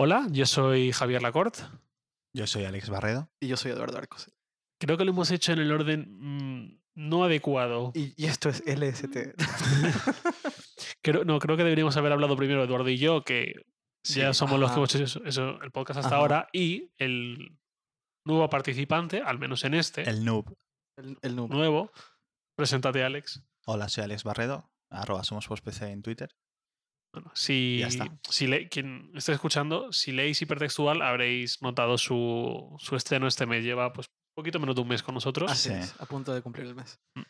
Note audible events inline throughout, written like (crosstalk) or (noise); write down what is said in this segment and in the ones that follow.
Hola, yo soy Javier Lacorte. Yo soy Alex Barredo. Y yo soy Eduardo Arcos. Creo que lo hemos hecho en el orden mm, no adecuado. Y, y esto es LST. (laughs) Creo, no, creo que deberíamos haber hablado primero Eduardo y yo, que Sí, ya somos los que hemos hecho eso, eso, el podcast hasta Ajá. ahora, y el nuevo participante, al menos en este, El noob. el, el número. nuevo. Preséntate, Alex. Hola, soy Alex Barredo. Arroba somos en Twitter. Bueno, si, Ya está. si le- quien esté escuchando, si leéis hipertextual, habréis notado su, su estreno este mes. Lleva pues poquito menos de un mes con nosotros. Así Sí. es, a punto de cumplir el mes. Mm.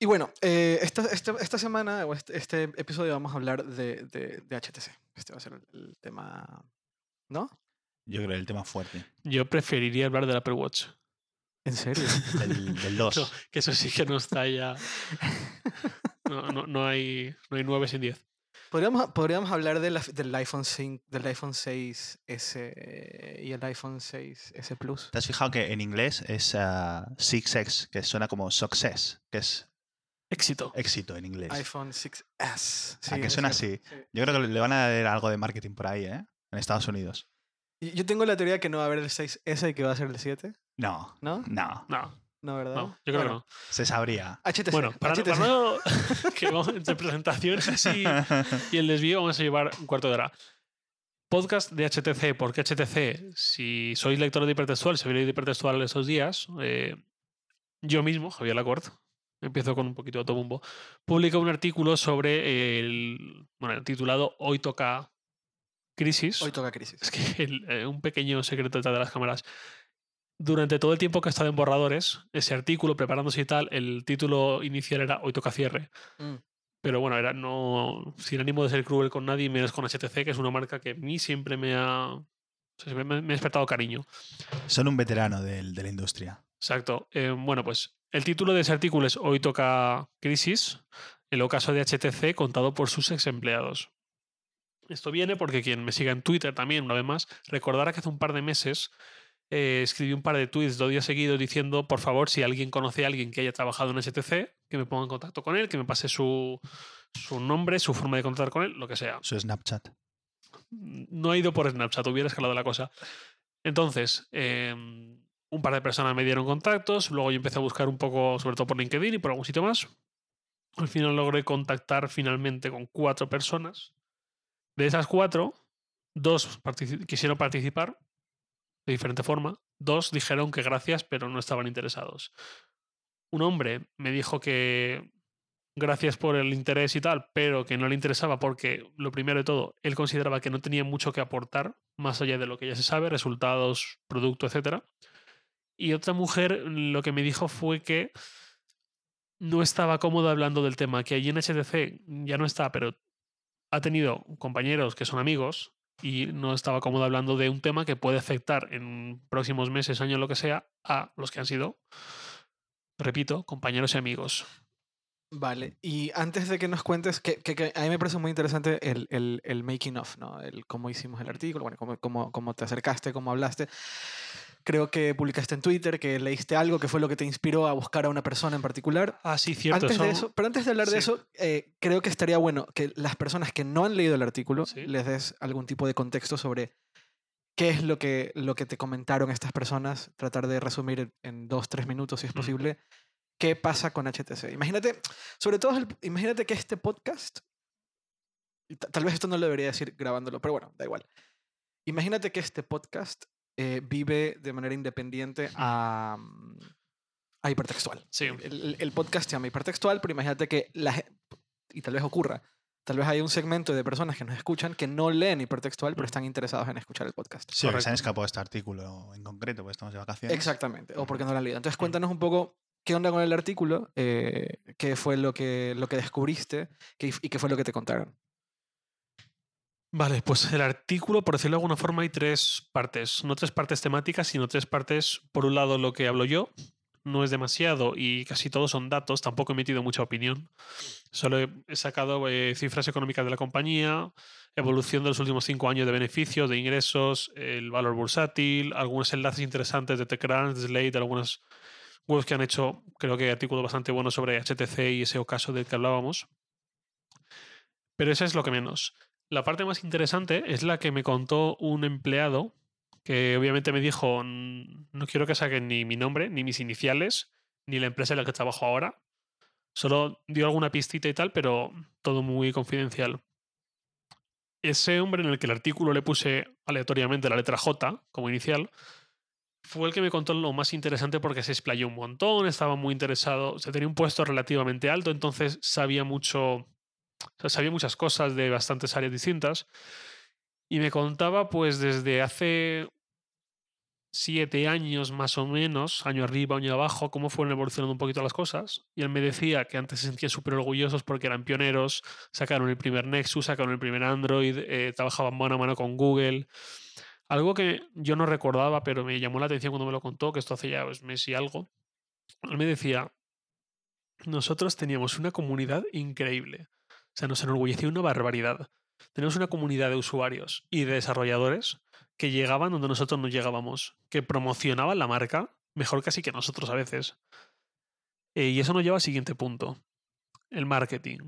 Y bueno, eh, esta, esta, esta semana, o este, este episodio, vamos a hablar de, de, de HTC. Este va a ser el, el tema. ¿No? Yo creo el tema fuerte. Yo preferiría hablar del Apple Watch. ¿En serio? (laughs) Del, del 2. No, que eso sí que no está ya. (laughs) No, no, no hay, no hay 9 sin 10. Podríamos, podríamos hablar de la- del, iPhone 5, del iPhone 6S y el iPhone 6S Plus. ¿Te has fijado que en inglés es ah, 6X, que suena como success, que es Éxito. éxito en inglés? iPhone 6S. Sí, Ah, que suena así. sí. Yo creo que le van a dar algo de marketing por ahí, ¿eh? En Estados Unidos. Yo tengo la teoría que no va a haber el 6S y que va a ser el 7, No, ¿no? no, No, No, ¿verdad? no, yo creo Bueno, que se sabría. HTC. no. Bueno, para, HTC. para no. (laughs) Que vamos entre presentaciones así y el desvío, vamos a llevar un cuarto de hora. Podcast de HTC. ¿Por qué HTC? Si sois lectores de hipertextual, si habéis leído hipertextual estos días, eh, yo mismo, Javier Lacorte, empiezo con un poquito de autobombo, publica un artículo sobre el. Bueno, titulado Hoy toca crisis. Hoy toca crisis. Es que el- eh, un pequeño secreto detrás de las cámaras. Durante todo el tiempo que he estado en borradores, ese artículo preparándose y tal, el título inicial era Hoy toca cierre. Mm. Pero bueno, era no sin ánimo de ser cruel con nadie, menos con HTC, que es una marca que a mí siempre me ha, o sea, siempre me, me ha despertado cariño. Son un veterano del- de la industria. Exacto. Eh, bueno, pues el título de ese artículo es Hoy toca crisis, el ocaso de HTC contado por sus ex empleados. Esto viene porque quien me siga en Twitter también, una vez más, recordará que hace un par de meses eh, escribí un par de tweets dos días seguidos diciendo, por favor, si alguien conoce a alguien que haya trabajado en HTC, que me ponga en contacto con él, que me pase su, su nombre, su forma de contactar con él, lo que sea Su Snapchat. no ha ido por Snapchat, hubiera escalado la cosa. Entonces, eh, un par de personas me dieron contactos, luego yo empecé a buscar un poco, sobre todo por LinkedIn y por algún sitio más. Al final logré contactar finalmente con cuatro personas. De esas cuatro, dos quisieron participar de diferente forma, dos dijeron que gracias, pero no estaban interesados. Un hombre me dijo que gracias por el interés y tal, pero que no le interesaba porque, lo primero de todo, él consideraba que no tenía mucho que aportar, más allá de lo que ya se sabe, resultados, producto, etc. Y otra mujer lo que me dijo fue que no estaba cómodo hablando del tema, que allí en HTC ya no está, pero ha tenido compañeros que son amigos y no estaba cómodo hablando de un tema que puede afectar en próximos meses, años, lo que sea, a los que han sido, repito, compañeros y amigos. Vale, y antes de que nos cuentes, que, que- que a mí me parece muy interesante el, el- el making of, ¿no? El cómo hicimos el artículo, bueno, cómo, cómo, cómo te acercaste, cómo hablaste. Creo que publicaste en Twitter, que leíste algo que fue lo que te inspiró a buscar a una persona en particular. Ah, sí, cierto. antes de eso- pero antes de hablar de eso, eh, creo que estaría bueno que las personas que no han leído el artículo Sí. les des algún tipo de contexto sobre qué es lo que, lo que te comentaron estas personas, tratar de resumir en dos, tres minutos si es Mm. posible, qué pasa con HTC. Imagínate, sobre todo, el- imagínate que este podcast, tal vez esto no lo debería decir grabándolo, pero bueno, da igual. Imagínate que este podcast eh, vive de manera independiente a, mm, a hipertextual. Sí. El, el- podcast se llama hipertextual, pero imagínate que la y tal vez ocurra. Tal vez hay un segmento de personas que nos escuchan que no leen hipertextual, pero están interesados en escuchar el podcast. Sí, porque se han escapado de este artículo en concreto, porque estamos de vacaciones. Exactamente, o porque no lo han leído. Entonces cuéntanos un poco qué onda con el artículo, eh, qué fue lo que, lo que descubriste qué- y qué fue lo que te contaron. Vale, pues el artículo, por decirlo de alguna forma, hay tres partes. No tres partes temáticas, sino tres partes. Por un lado, lo que hablo yo. No es demasiado y casi todos son datos. Tampoco he metido mucha opinión. Solo he- he sacado eh, cifras económicas de la compañía, evolución de los últimos cinco años de beneficios, de ingresos, el valor bursátil, algunos enlaces interesantes de TechCrunch, de Slate, de algunas webs que han hecho, creo que artículos bastante buenos sobre HTC y ese ocaso del que hablábamos. Pero eso es lo que menos. La parte más interesante es la que me contó un empleado que obviamente me dijo, "Mm, no quiero que saquen ni mi nombre, ni mis iniciales, ni la empresa en la que trabajo ahora. Solo dio alguna pistita y tal, pero todo muy confidencial. Ese hombre en el que el artículo le puse aleatoriamente la letra J como inicial, fue el que me contó lo más interesante porque se explayó un montón, estaba muy interesado, se tenía un puesto relativamente alto, entonces sabía mucho, sabía muchas cosas de bastantes áreas distintas. Y me contaba, pues, desde hace siete años más o menos, año arriba, año abajo, cómo fueron evolucionando un poquito las cosas. Y él me decía que antes se sentían súper orgullosos porque eran pioneros, sacaron el primer Nexus, sacaron el primer Android, eh, trabajaban mano a mano con Google. Algo que yo no recordaba, pero me llamó la atención cuando me lo contó, que esto hace ya pues, mes y algo. Él me decía, nosotros teníamos una comunidad increíble. O sea, nos enorgullecía una barbaridad. Tenemos una comunidad de usuarios y de desarrolladores que llegaban donde nosotros no llegábamos, que promocionaban la marca mejor casi que nosotros a veces. Eh, y eso nos lleva al siguiente punto, el marketing.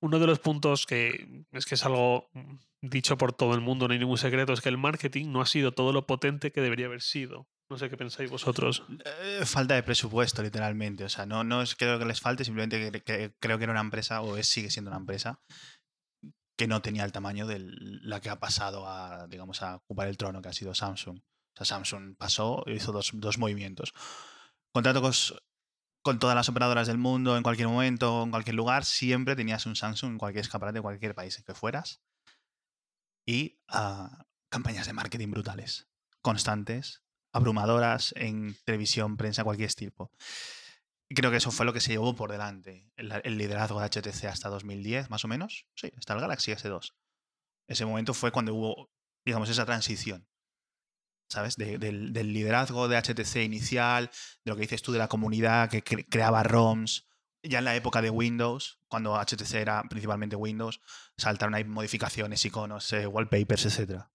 Uno de los puntos que es que es algo mm, dicho por todo el mundo, no hay ningún secreto, es que el marketing no ha sido todo lo potente que debería haber sido. No sé qué pensáis vosotros. Eh, falta de presupuesto, literalmente. O sea, no, no es creo que les falte, simplemente creo que era una empresa, o es, sigue siendo una empresa, que no tenía el tamaño de la que ha pasado a, digamos, a ocupar el trono, que ha sido Samsung. O sea, Samsung pasó e hizo dos, dos movimientos. Contrato con, con, todas las operadoras del mundo, en cualquier momento, en cualquier lugar, siempre tenías un Samsung en cualquier escaparate de cualquier país en que fueras. Y uh, campañas de marketing brutales, constantes, abrumadoras en televisión, prensa, cualquier. Y creo que eso fue lo que se llevó por delante. El, liderazgo de HTC hasta 2010, más o menos. Sí, hasta el Galaxy S2. Ese momento fue cuando hubo, digamos, esa transición. ¿Sabes? De, del, liderazgo de HTC inicial, de lo que dices tú de la comunidad que cre creaba ROMs. Ya en la época de Windows, cuando HTC era principalmente Windows, saltaron ahí modificaciones, iconos, eh, wallpapers, etcétera.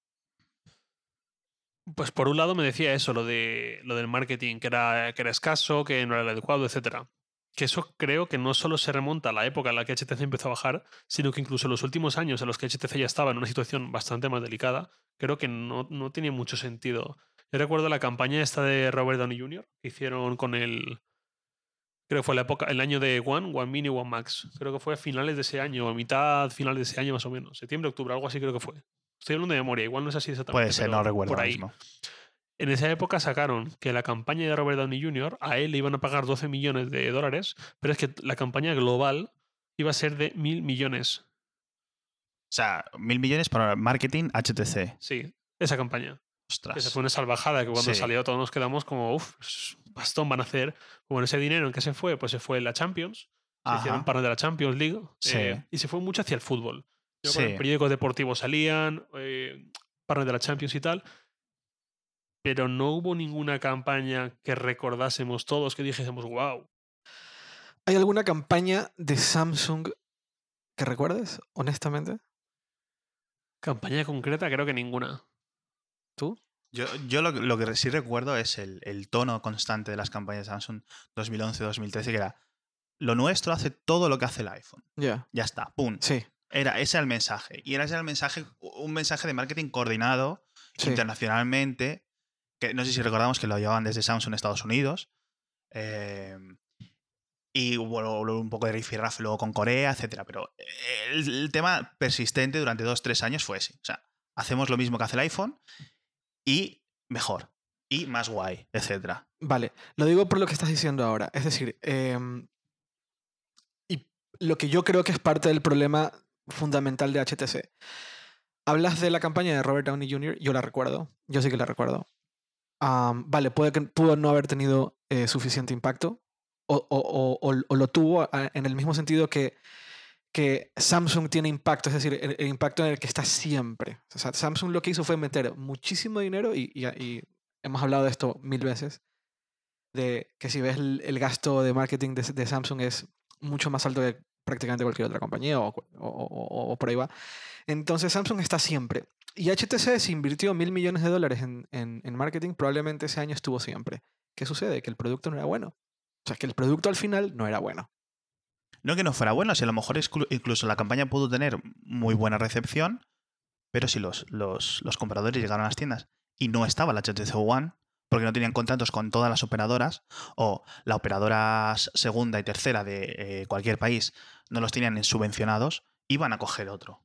Pues por un lado me decía eso, lo, de, lo del marketing, que era, que era escaso, que no era el adecuado, etc. Que eso creo que no solo se remonta a la época en la que HTC empezó a bajar, sino que incluso en los últimos años en los que HTC ya estaba en una situación bastante más delicada, creo que no, no tenía mucho sentido. Yo recuerdo la campaña esta de Robert Downey Jr. que hicieron con el. Creo que fue la época, el año de One, One Mini, One Max. Creo que fue a finales de ese año, a mitad, finales de ese año más o menos. Septiembre, octubre, algo así creo que fue. Estoy hablando de memoria, igual no es así exactamente. Puede ser, no recuerdo por ahí. Mismo. En esa época sacaron que la campaña de Robert Downey Jr. a él le iban a pagar 12 millones de dólares, pero es que la campaña global iba a ser de mil millones. O sea, mil millones para marketing HTC. Sí, esa campaña. Ostras. Esa fue una salvajada que cuando Sí. salió todos nos quedamos como, uff, bastón van a hacer. Bueno, ese dinero en que se fue, pues se fue en la Champions. Se Ajá. hicieron partner de la Champions League. Sí. eh, y se fue mucho hacia el fútbol. Yo con Sí. el periódicos deportivos salían, eh, partner de la Champions y tal. Pero no hubo ninguna campaña que recordásemos todos, que dijésemos, wow. ¿Hay alguna campaña de Samsung que recuerdes, honestamente? Campaña concreta, creo que ninguna. ¿Tú? Yo, yo lo, lo, que sí recuerdo es el, el, tono constante de las campañas de Samsung 2011-2013, que era lo nuestro hace todo lo que hace el iPhone. Ya. Yeah. Ya está, pum. Sí. Era ese el mensaje. Y era ese el mensaje, un mensaje de marketing coordinado sí. internacionalmente. Que no sé si recordamos que lo llevaban desde Samsung Estados Unidos. Eh, y hubo un poco de rifirrafe luego con Corea, etcétera. Pero el, el, tema persistente durante dos, tres años fue ese. O sea, hacemos lo mismo que hace el iPhone y mejor. Y más guay, etcétera. Vale, lo digo por lo que estás diciendo ahora. Es decir, eh, y lo que yo creo que es parte del problema fundamental de HTC. Hablas de la campaña de Robert Downey Jr., yo la recuerdo, yo sí que la recuerdo. Vale, puede que pudo no haber tenido eh, suficiente impacto, o, o, o, lo tuvo en el mismo sentido que, que Samsung tiene impacto, es decir, el, impacto en el que está siempre. O sea, Samsung lo que hizo fue meter muchísimo dinero, y, y, hemos hablado de esto mil veces, de que si ves el, el gasto de marketing de, de, Samsung es mucho más alto que prácticamente cualquier otra compañía o, o, o por ahí va. Entonces Samsung está siempre. Y HTC se invirtió mil millones de dólares en, en, en, marketing, probablemente ese año estuvo siempre. ¿Qué sucede? Que el producto no era bueno. O sea, que el producto al final no era bueno. No que no fuera bueno, si a lo mejor incluso la campaña pudo tener muy buena recepción, Pero si los, los, los compradores llegaron a las tiendas y no estaba la HTC One, porque no tenían contratos con todas las operadoras, o la operadora segunda y tercera de eh, cualquier país no los tenían en subvencionados, iban a coger otro.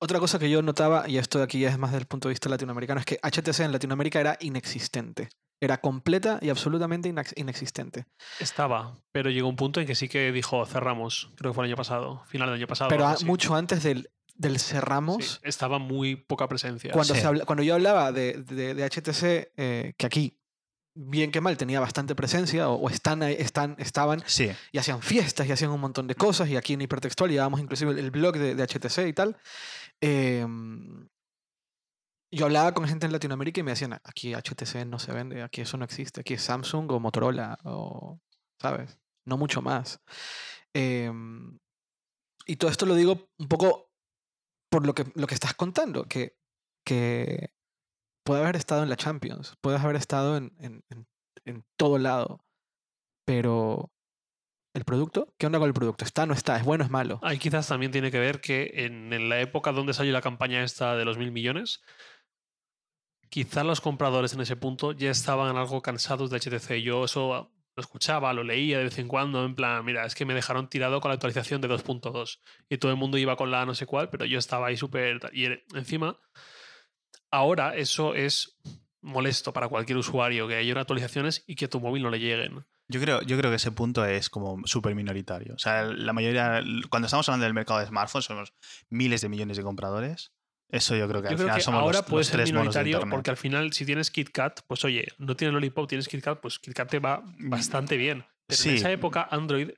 Otra cosa que yo notaba, y esto aquí ya es más desde el punto de vista latinoamericano, es que HTC en Latinoamérica era inexistente. Era completa y absolutamente inex- inexistente. Estaba, pero llegó un punto en que sí que dijo cerramos, creo que fue el año pasado, final del año pasado. Pero a- mucho antes del, del Sí, cerramos, estaba muy poca presencia. cuando, Sí. se habla- cuando yo hablaba de, de- de HTC, eh, que aquí, bien que mal, tenía bastante presencia, o, o están, están, estaban, Sí, y hacían fiestas y hacían un montón de cosas, y aquí en Hipertextual llevábamos inclusive el, el blog de, de HTC y tal. em, yo hablaba con gente en Latinoamérica y me decían, aquí HTC no se vende, aquí eso no existe, aquí es Samsung o Motorola, o, ¿sabes? No mucho más. Em, y todo esto lo digo un poco por lo que, lo que estás contando, que, que puede haber estado en la Champions, puedes haber estado en, en, en- todo lado, pero el producto, ¿qué onda con el producto? ¿Está, no está? ¿Es bueno, es malo? Ahí quizás también tiene que ver que en, la época donde salió la campaña esta de los mil millones, quizás los compradores en ese punto ya estaban algo cansados de HTC. Yo eso lo escuchaba, lo leía de vez en cuando, en plan, mira, es que me dejaron tirado con la actualización de 2.2 y todo el mundo iba con la no sé cuál, pero yo estaba ahí súper... Y encima, ahora eso es molesto para cualquier usuario, que haya actualizaciones y que a tu móvil no le lleguen. Yo creo, yo creo que ese punto es como súper minoritario. O sea, la mayoría, cuando estamos hablando del mercado de smartphones, somos miles de millones de compradores. Eso yo creo que Yo al creo final que somos ahora los, puede los ser tres minoritario porque al final si tienes KitKat, pues oye, no tienes Lollipop, tienes KitKat, pues KitKat te va bastante bien. Pero Sí. en esa época Android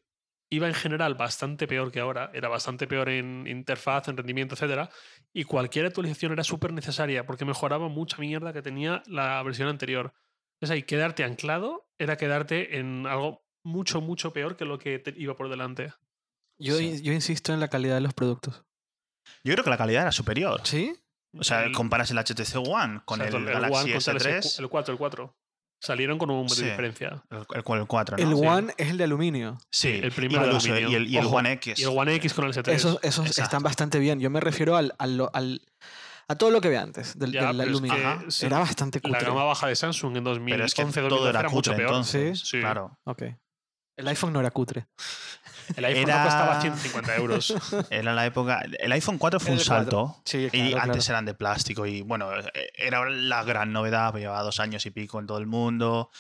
iba en general bastante peor que ahora, era bastante peor en interfaz, en rendimiento, etcétera, y cualquier actualización era súper necesaria porque mejoraba mucha mierda que tenía la versión anterior. Es ahí, quedarte anclado era quedarte en algo mucho, mucho peor que lo que te iba por delante. Yo, Sí. yo insisto en la calidad de los productos. Yo creo que la calidad era superior. ¿Sí? O sea, El- comparas el HTC One con el, One Galaxy el S3, S- el 4, el 4. Salieron con un mes Sí. de diferencia. el, el, el 4, ¿no? El Sí. One es el de aluminio. Sí, el primero de aluminio. y el, y el Ojo, One X. Y el One X con el S3. Esos, esos están bastante bien. Yo me refiero al, al, al- a todo lo que ve antes del, Ya, del pero es aluminio. que Ajá. se- Era bastante la cutre. gama baja de Samsung en 2011 Pero es que 2012 todo era mucho cutre peor. entonces. Sí. Claro. Ok. El iPhone no era cutre. El iPhone Era- no costaba 150 euros. Era la época. El iPhone 4 fue El un 4. salto. Sí, Y claro, antes claro. eran de plástico y bueno, era la gran novedad, llevaba dos años y pico en todo el mundo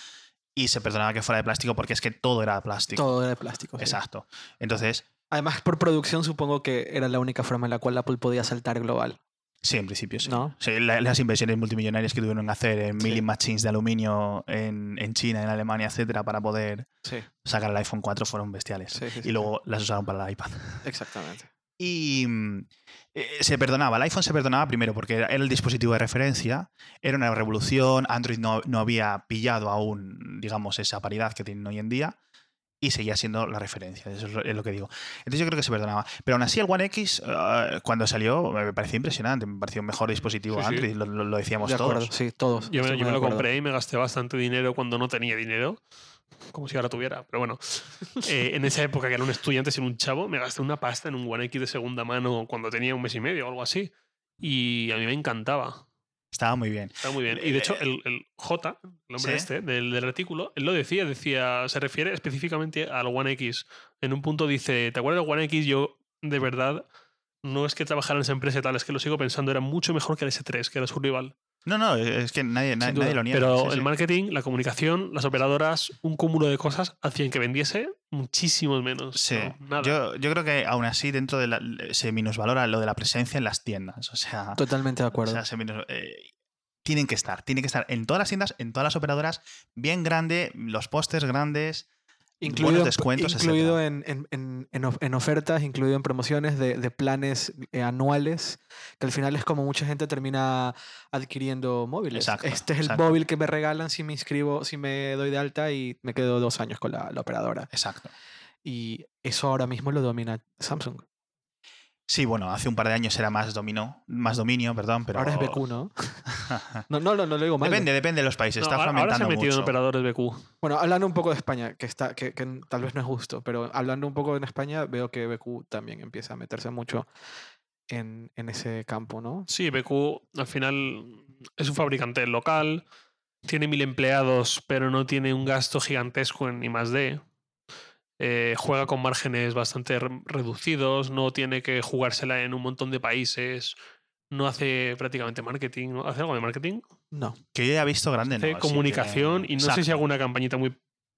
y se perdonaba que fuera de plástico porque es que todo era de plástico. Todo era de plástico. sí. Exacto. Entonces, Además, por producción supongo que era la única forma en la cual Apple podía saltar global. Sí, en principio sí. ¿No? Sí, la- las inversiones multimillonarias que tuvieron que hacer en Sí. milling machines de aluminio en, en China, en Alemania, etcétera, para poder Sí, sacar el iPhone 4 fueron bestiales. y luego las usaron para el iPad. Exactamente. Y mm, eh, se perdonaba, el iPhone se perdonaba primero porque era era el dispositivo de referencia, era una revolución, Android no, no había pillado aún, digamos, esa paridad que tienen hoy en día y seguía siendo la referencia, eso es lo, que digo. Entonces yo creo que se perdonaba. Pero aún así el One X, eh, cuando salió, me pareció impresionante, me pareció un mejor dispositivo Sí, sí. Android, Lo, lo- lo decíamos De todos. sí, todos. Yo me, yo me lo compré y me gasté bastante dinero cuando no tenía dinero. Como si ahora tuviera. Pero bueno, (laughs) eh, en esa época que era un estudiante sin un chavo, me gasté una pasta en un One X de segunda mano cuando tenía un mes y medio o algo así. Y a mí me encantaba. Estaba muy bien. Está muy bien. Y de hecho, el, el J, el hombre Sí. este del, del artículo, él lo decía, decía, se refiere específicamente al One X. En un punto dice, ¿te acuerdas del One X? Yo, de verdad, no es que trabajara en esa empresa y tal, es que lo sigo pensando, era mucho mejor que el S3, que era su rival. No, no, es que nadie, nadie, duda. nadie lo niega. Pero sí, el sí. marketing, la comunicación, las operadoras, un cúmulo de cosas hacían que vendiese muchísimos menos. Sí, ¿no? Nada. yo, yo creo que aún así dentro de la, se minusvalora lo de la presencia en las tiendas. O sea, Totalmente de O acuerdo. sea, se minus- eh, tienen que estar, tienen que estar en todas las tiendas, en todas las operadoras, bien grande, los pósters grandes, incluido, buenos descuentos, incluido en, en- en- en ofertas, incluido en promociones de, de planes eh, anuales, que al final es como mucha gente termina adquiriendo móviles. Exacto, este es el exacto. móvil que me regalan si me inscribo, si me doy de alta y me quedo dos años con la, la operadora. Exacto. Y eso ahora mismo lo domina Samsung. Sí, bueno, hace un par de años era más dominó, más dominio, perdón, pero Ahora es BQ, (laughs) ¿no? No, no, no, no lo digo mal. depende, depende de los países. No, está ahora- ahora se ha fragmentando metido en mucho. operadores BQ. Bueno, hablando un poco de España, que, está, que, que tal vez no es justo, pero hablando un poco en España, veo que BQ también empieza a meterse mucho en, en ese campo, ¿no? Sí, BQ al final es un fabricante local, tiene mil empleados, pero no tiene un gasto gigantesco en I más D. Eh, juega con márgenes bastante re- reducidos, no tiene que jugársela en un montón de países, no hace prácticamente marketing, ¿no? ¿hace algo de marketing? No. Que yo ya he visto grande, Hace no, comunicación y no sé si alguna campañita muy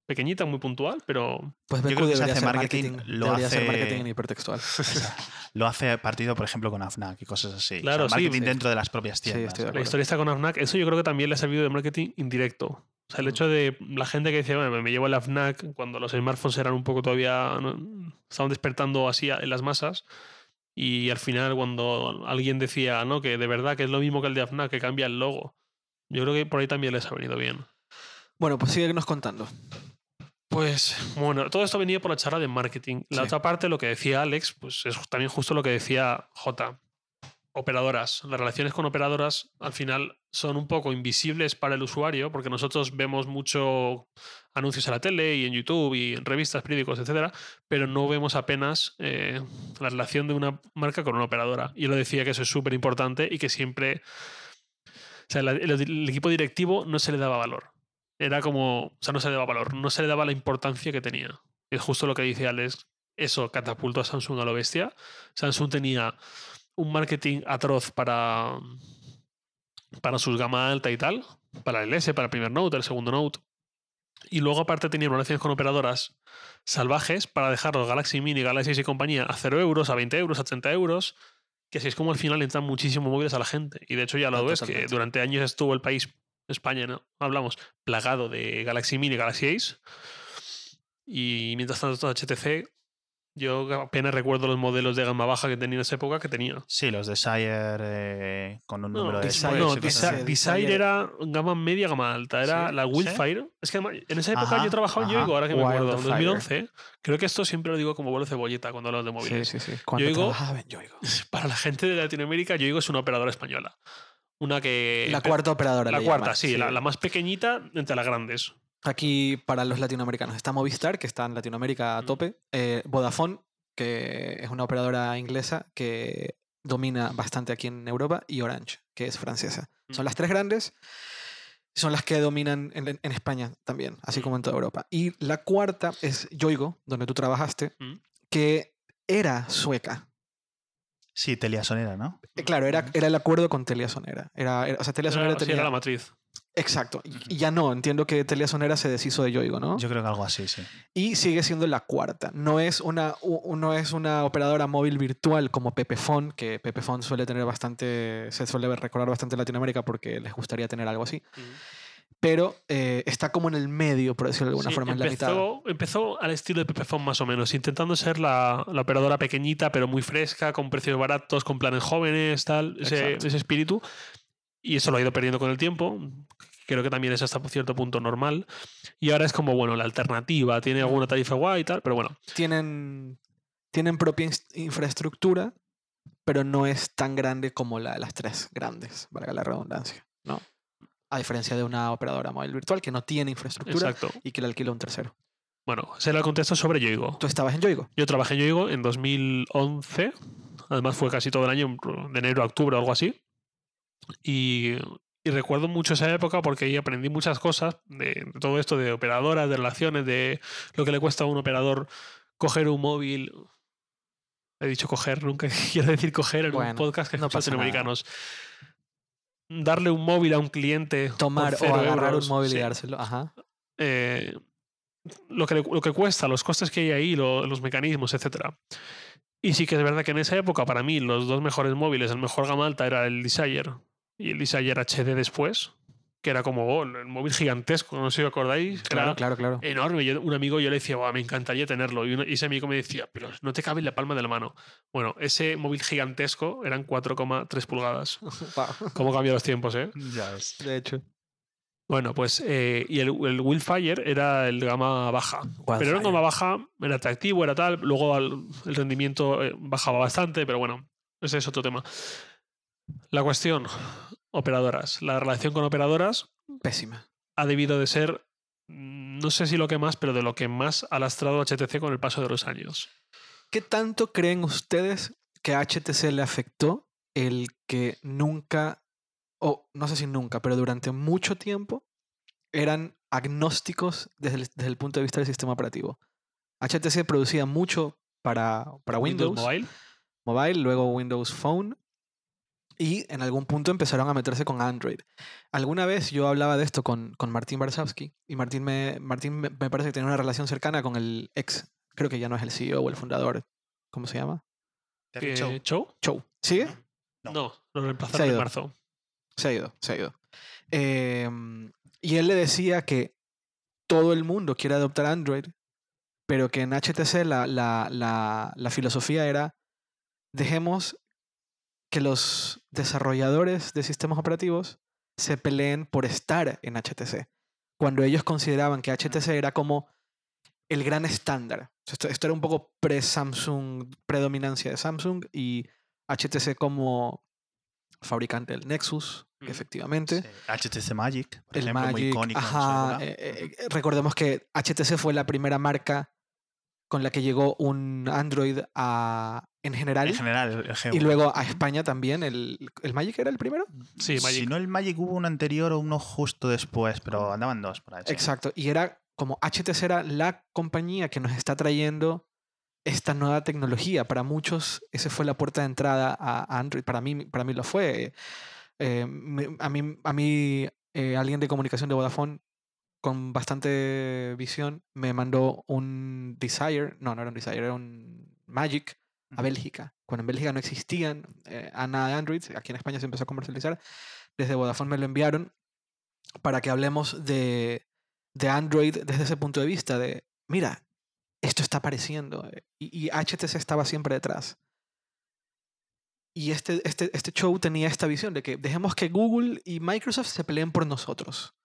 pequeñita, muy puntual, pero Pues Yo creo que se hace marketing, marketing, lo hace- marketing en hipertextual. (laughs) Lo hace partido, por ejemplo, con AFNAC y cosas así. O sea, Claro, sí, marketing sí. dentro de las propias tiendas. la historia está con AFNAC. Eso yo creo que también le ha servido de marketing indirecto. O sea, el hecho de la gente que decía, bueno, me llevo el AFNAC cuando los smartphones eran un poco todavía. ¿no? estaban despertando así en las masas. Y al final, cuando alguien decía, ¿no? Que de verdad que es lo mismo que el de AFNAC, que cambia el logo. Yo creo que por ahí también les ha venido bien. Bueno, pues síguenos contando. Pues bueno, todo esto venía por la charla de marketing. La Sí. otra parte, lo que decía Alex, pues es también justo lo que decía J. Operadoras. Las relaciones con operadoras al final son un poco invisibles para el usuario porque nosotros vemos mucho anuncios en la tele y en YouTube y en revistas, periódicos, etcétera, pero no vemos apenas eh, la relación de una marca con una operadora. Y lo decía que eso es súper importante y que siempre. O sea, el, el equipo directivo no se le daba valor. Era como. O sea, no se le daba valor, no se le daba la importancia que tenía. Es justo lo que dice Alex. Eso catapultó a Samsung a lo bestia. Samsung tenía un marketing atroz para, para sus gama alta y tal, para el S, para el primer Note, el segundo Note. Y luego aparte tenía relaciones con operadoras salvajes para dejar los Galaxy Mini, Galaxy y compañía a 0 euros, a 20 euros, a 30 euros, que así es como al final entran muchísimos móviles a la gente. Y de hecho ya lo Ah, ves, que durante años estuvo el país, España, ¿no? hablamos, plagado de Galaxy Mini, Galaxy Ace. Y mientras tanto HTC, yo apenas recuerdo los modelos de gama baja que tenía en esa época que tenía. Sí, los Desire eh, con un No, número de Desire, no, Desire, así. Desire. Desire era gama media, gama alta. Era ¿Sí? la ¿Sí? Wildfire. Es que además, en esa época Ajá, yo trabajaba en. Yoigo, ahora que me acuerdo, en Wildfire. 2011. Creo que esto siempre lo digo como vuelo cebolleta cuando hablo de Sí, móviles. sí, sí. Cuando Yoigo- (laughs) trabajaba en Yoigo. Para la gente de Latinoamérica, Yoigo es una operadora española. Una que. La cuarta operadora. La cuarta, llaman, sí, La, la más pequeñita entre las grandes. Aquí para los latinoamericanos está Movistar, que está en Latinoamérica a Mm. tope. eh, Vodafone, que es una operadora inglesa que domina bastante aquí en Europa. Y Orange, que es francesa. Son Mm. las tres grandes. Son las que dominan en, en España también, así Mm. como en toda Europa. Y la cuarta es Yoigo, donde tú trabajaste, que era sueca. Sí, Teliasonera, ¿no? Eh, Claro, era, era el acuerdo con Telia Sonera. Era, era- o sea, Telia Sonera Era, sí, tenía... era la matriz. Exacto. Y ya no, entiendo que Telia Sonera se deshizo de Yoigo, ¿no? Yo creo que algo así, sí. y sigue siendo la cuarta. No es una, u- no es una operadora móvil virtual como Pepefon, que Pepefon suele tener bastante, se suele recordar bastante en Latinoamérica porque les gustaría tener algo así. Pero eh, está como en el medio, por decirlo de alguna Sí, forma, en la mitad. empezó, al estilo de Pepefon más o menos, intentando ser la, la operadora pequeñita, pero muy fresca, con precios baratos, con planes jóvenes, tal, ese, ese espíritu. Y eso lo ha ido perdiendo con el tiempo. Creo que también es hasta cierto punto normal. Y ahora es como, bueno, la alternativa, tiene alguna tarifa guay y tal, pero bueno. Tienen, tienen propia infraestructura, pero no es tan grande como la de las tres grandes, valga la redundancia. ¿no? A diferencia de una operadora móvil virtual que no tiene infraestructura Exacto. y que la alquila un tercero. Bueno, ese era el contexto sobre Yoigo. Tú estabas en Yoigo. Yo trabajé en Yoigo en 2011. Además fue casi todo el año, de enero a octubre o algo así. Y, y recuerdo mucho esa época porque ahí aprendí muchas cosas de, de todo esto de operadoras, de relaciones, de lo que le cuesta a un operador coger un móvil. He dicho coger, nunca (laughs) quiero decir coger en Bueno, un podcast que no escuchan pasa nada. latinoamericanos. Darle un móvil a un cliente. Tomar o agarrar euros, un móvil sí y dárselo. Ajá. eh, lo, que, lo que cuesta, los costes que hay ahí, lo- los mecanismos, etc. Y sí que es verdad que en esa época, para mí, los dos mejores móviles, el mejor gama alta era el Desire y el Desire HD después, que era como oh, el móvil gigantesco, no sé si os acordáis. Claro, era claro, claro. Enorme. Yo- un amigo yo le decía, "Buah, me encantaría tenerlo. Y, uno- y ese amigo me decía, pero no te cabe en la palma de la mano. Bueno, ese móvil gigantesco eran 4,3 pulgadas. (laughs) ¿Cómo cambian los tiempos, eh? Ya ves. De hecho. Bueno, pues eh, y el, el Wildfire era el gama baja. Pero era un gama baja, era atractivo, era tal. Luego al- el rendimiento eh, bajaba bastante, pero bueno, ese es otro tema. La cuestión, operadoras. La relación con operadoras Pésima. ha debido de ser, mm, no sé si lo que más, pero de lo que más ha lastrado HTC con el paso de los años. ¿Qué tanto creen ustedes que a HTC le afectó el que nunca, o no sé si nunca, pero durante mucho tiempo eran agnósticos desde el, desde el punto de vista del sistema operativo. HTC producía mucho para, para Windows, Mobile. Mobile, luego Windows Phone, y en algún punto empezaron a meterse con Android. Alguna vez yo hablaba de esto con, con Martín Barsavsky, y Martín, me, Martín me, me parece que tenía una relación cercana con el ex, creo que ya no es el CEO o el fundador, ¿cómo se llama? Eh, Chow. ¿Chow? Chow. ¿Sigue? No. No, lo reemplazaron en marzo. Se ha ido, se ha ido. Em, y él le decía que todo el mundo quiere adoptar Android, pero que en HTC la, la, la, la filosofía era dejemos que los desarrolladores de sistemas operativos se peleen por estar en HTC, cuando ellos consideraban que HTC era como el gran estándar. Esto, esto era un poco pre-Samsung, predominancia de Samsung y HTC como fabricante del Nexus, efectivamente. Sí. HTC Magic, por El ejemplo, muy Magic, icónico. en su ajá, eh, eh, recordemos que HTC fue la primera marca con la que llegó un Android a, en general. en general, el G1. y luego a España también. El, ¿El Magic era el primero? Sí, Magic. Si no el Magic hubo uno anterior o uno justo después, pero andaban dos por ahí. sí. Exacto. Y era como HTC era la compañía que nos está trayendo esta nueva tecnología. Para muchos, esa fue la puerta de entrada a Android. Para mí, para mí lo fue. Eh, a mí, a mí eh, alguien de comunicación de Vodafone con bastante visión me mandó un Desire, no, no era un Desire, era un Magic a. Bélgica. Cuando en Bélgica no existían eh, a nada de Android, aquí en España se empezó a comercializar. Desde Vodafone me lo enviaron para que hablemos de, de Android desde ese punto de vista, de, mira, esto está apareciendo. eh, Y, y HTC estaba siempre detrás. Y este, este, este show tenía esta visión de que dejemos que Google y Microsoft se peleen por nosotros.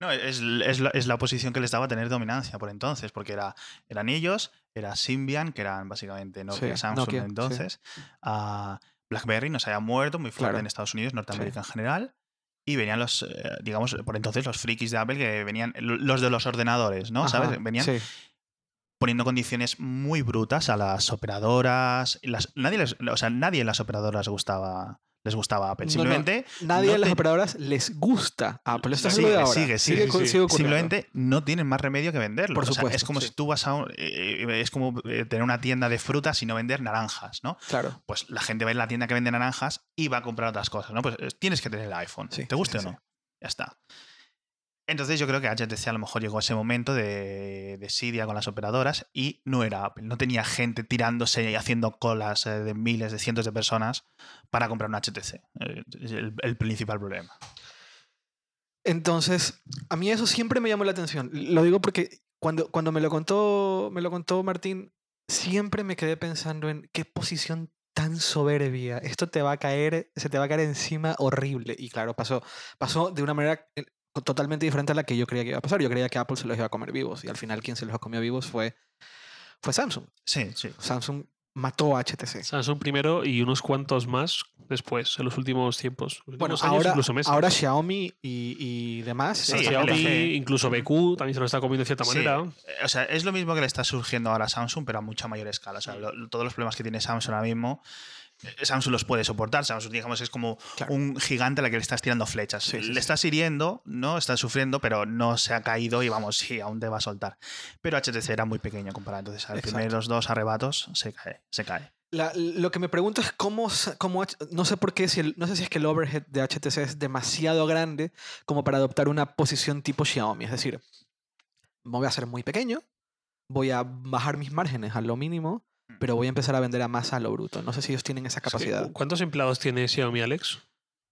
No, es, es, la, es la posición que les daba tener dominancia por entonces, porque era, eran ellos, era Symbian, que eran básicamente Nokia, Sí, Samsung Nokia, sí. entonces, ah, BlackBerry nos había muerto, muy fuerte Claro. en Estados Unidos, Norteamérica en general, y venían los, eh, digamos, por entonces los frikis de Apple que venían, los de los ordenadores, ¿no? Ajá, ¿Sabes? Venían poniendo condiciones muy brutas a las operadoras. las, nadie, les- o sea, nadie en las operadoras gustaba, les gustaba Apple. No, no, Simplemente Nadie no de las te- operadoras les gusta Apple. Esto es Sigue, de ahora. sigue, sigue. Simplemente no tienen más remedio que venderlo. Por O sea, supuesto, es como sí. si tú vas a un- eh, es como eh, tener una tienda de frutas y no vender naranjas, ¿no? Claro. Pues la gente va a ir a la tienda que vende naranjas y va a comprar otras cosas, ¿no? Pues eh, tienes que tener el iPhone, Sí, te guste sí, o no. Ya está. Entonces yo creo que HTC a lo mejor llegó a ese momento de desidia con las operadoras y no era Apple. No tenía gente tirándose y haciendo colas eh, de miles, de cientos de personas para comprar un HTC. Eh, el, el principal problema. Entonces, a mí eso siempre me llamó la atención. Lo digo porque cuando, cuando me, lo contó, me lo contó Martín, siempre me quedé pensando en qué posición tan soberbia. Esto te va a caer, se te va a caer encima horrible. Y claro, pasó, pasó de una manera eh, totalmente diferente a la que yo creía que iba a pasar. Yo creía que Apple se los iba a comer vivos. Y al final quien se los comió vivos fue, fue Samsung. Sí, sí. Samsung mató a HTC. Samsung primero y unos cuantos más después, en los últimos tiempos. Los Bueno, últimos años, ahora, incluso meses. ahora Xiaomi y, y demás. Sí, Sí, Xiaomi, incluso BQ también se lo está comiendo de cierta Sí, manera. eh, O sea, es lo mismo que le está surgiendo ahora a Samsung, pero a mucha mayor escala. O sea, lo- todos los problemas que tiene Samsung ahora mismo, Samsung los puede soportar. Samsung, digamos, es como Claro. un gigante al que le estás tirando flechas. Sí, sí, le estás hiriendo, ¿no? Está sufriendo, pero no se ha caído y vamos, sí, aún te va a soltar. Pero HTC era muy pequeño comparado. Entonces, al Exacto. primeros dos arrebatos se cae, se cae. La- lo que me pregunto es cómo, cómo no sé por qué, si el- no sé si es que el overhead de HTC es demasiado grande como para adoptar una posición tipo Xiaomi. Es decir, me voy a hacer muy pequeño, voy a bajar mis márgenes a lo mínimo, pero voy a empezar a vender a más a lo bruto. No sé si ellos tienen esa capacidad. ¿Cuántos empleados tiene Xiaomi, Alex?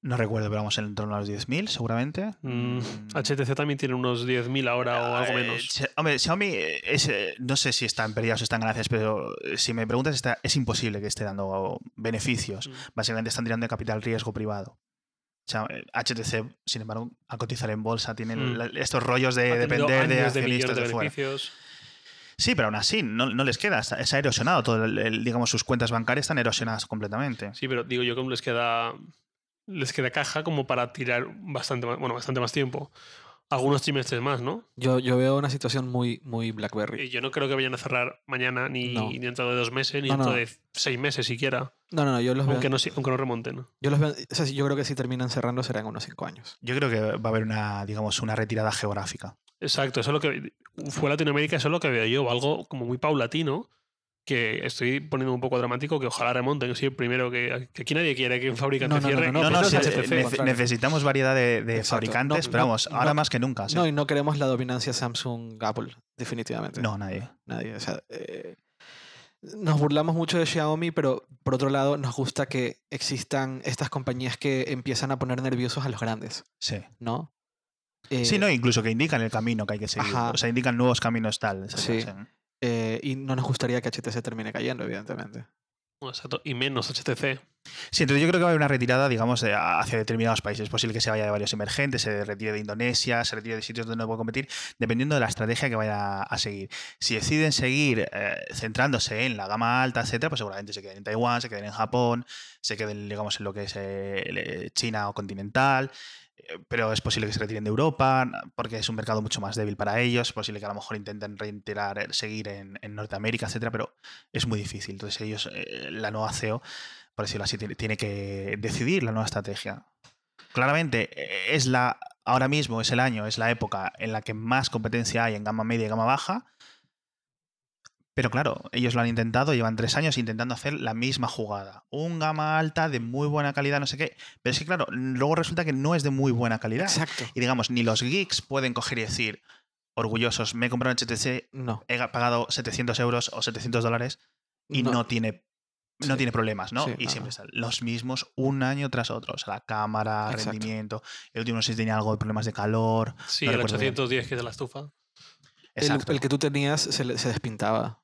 No recuerdo, pero vamos en torno a los 10.000, seguramente. Mm, Mm. HTC también tiene unos 10.000 ahora o algo Eh, menos. Hombre, Xiaomi eh, es, eh, no sé si está en pérdidas o está en ganancias, pero si me preguntas, está, es imposible que esté dando beneficios. Mm. Básicamente están tirando de capital riesgo privado. HTC, sin embargo, a cotizar en bolsa, tienen Mm. estos rollos de depender de accionistas millones de de, fuera. beneficios. Sí, pero aún así, no, no les queda. ha erosionado todo. el- el- digamos, sus cuentas bancarias están erosionadas completamente. Sí, pero digo yo que aún les queda les queda caja como para tirar bastante más, bueno, bastante más tiempo. algunos trimestres más, ¿no? Yo, yo veo una situación muy, muy BlackBerry. Y yo no creo que vayan a cerrar mañana, ni, No. ni dentro de dos meses, ni No, dentro no. de seis meses siquiera. No, no, no, yo los veo. Aunque no, aunque no remonten. Yo los veo. o sea, yo creo que si terminan cerrando serán unos 5 años. Yo creo que va a haber una, digamos, una retirada geográfica. Exacto, eso es lo que fue Latinoamérica, eso es lo que veo yo, algo como muy paulatino, que estoy poniendo un poco dramático, que ojalá remonten, sí, primero que, que aquí nadie quiere que un fabricante No, no, no, cierre. no, No, sí, nece- necesitamos variedad de, fabricantes, No, pero vamos, no. ahora más que nunca. ¿sí? No, y no queremos la dominancia Samsung Apple, definitivamente. No, nadie. Nadie. O sea, eh, nos burlamos mucho de Xiaomi, pero por otro lado nos gusta que existan estas compañías que empiezan a poner nerviosos a los grandes, Sí. ¿no? Sí, Eh, no, incluso que indican el camino que hay que seguir. Ajá. O sea, indican nuevos caminos tal. Sí. sí. eh, y no nos gustaría que HTC termine cayendo, evidentemente. Exacto, y menos HTC. Sí, entonces yo creo que va a haber una retirada, digamos, hacia determinados países. Es posible que se vaya de varios emergentes, se retire de Indonesia, se retire de sitios donde no puede competir, dependiendo de la estrategia que vaya a seguir. Si deciden seguir eh, centrándose en la gama alta, etcétera, pues seguramente se queden en Taiwán, se queden en Japón, se queden, digamos, en lo que es eh, eh, China o continental. Pero es posible que se retiren de Europa, porque es un mercado mucho más débil para ellos. Es posible que a lo mejor intenten reiterar, eh, seguir en, en Norteamérica, etcétera, pero es muy difícil. Entonces, ellos, eh, la nueva CEO, por decirlo así, tiene, tiene que decidir la nueva estrategia. Claramente, eh, es la, ahora mismo es el año, es la época en la que más competencia hay en gama media y gama baja. Pero claro, ellos lo han intentado, llevan tres años intentando hacer la misma jugada. Un gama alta de muy buena calidad, no sé qué. Pero es que, claro, luego resulta que no es de muy buena calidad. Exacto. Y digamos, ni los geeks pueden coger y decir, orgullosos, me he comprado un HTC, No. he ga- pagado 700 euros o 700 dólares y no, tiene no Sí. tiene problemas, ¿no? Sí, y no, siempre están los mismos un año tras otro. O sea, la cámara, Exacto. rendimiento. El último no sé si tenía algo de problemas de calor. Sí, No el recuerdo bien. 810 que es de la estufa. El, Exacto. el que tú tenías se, le- se despintaba.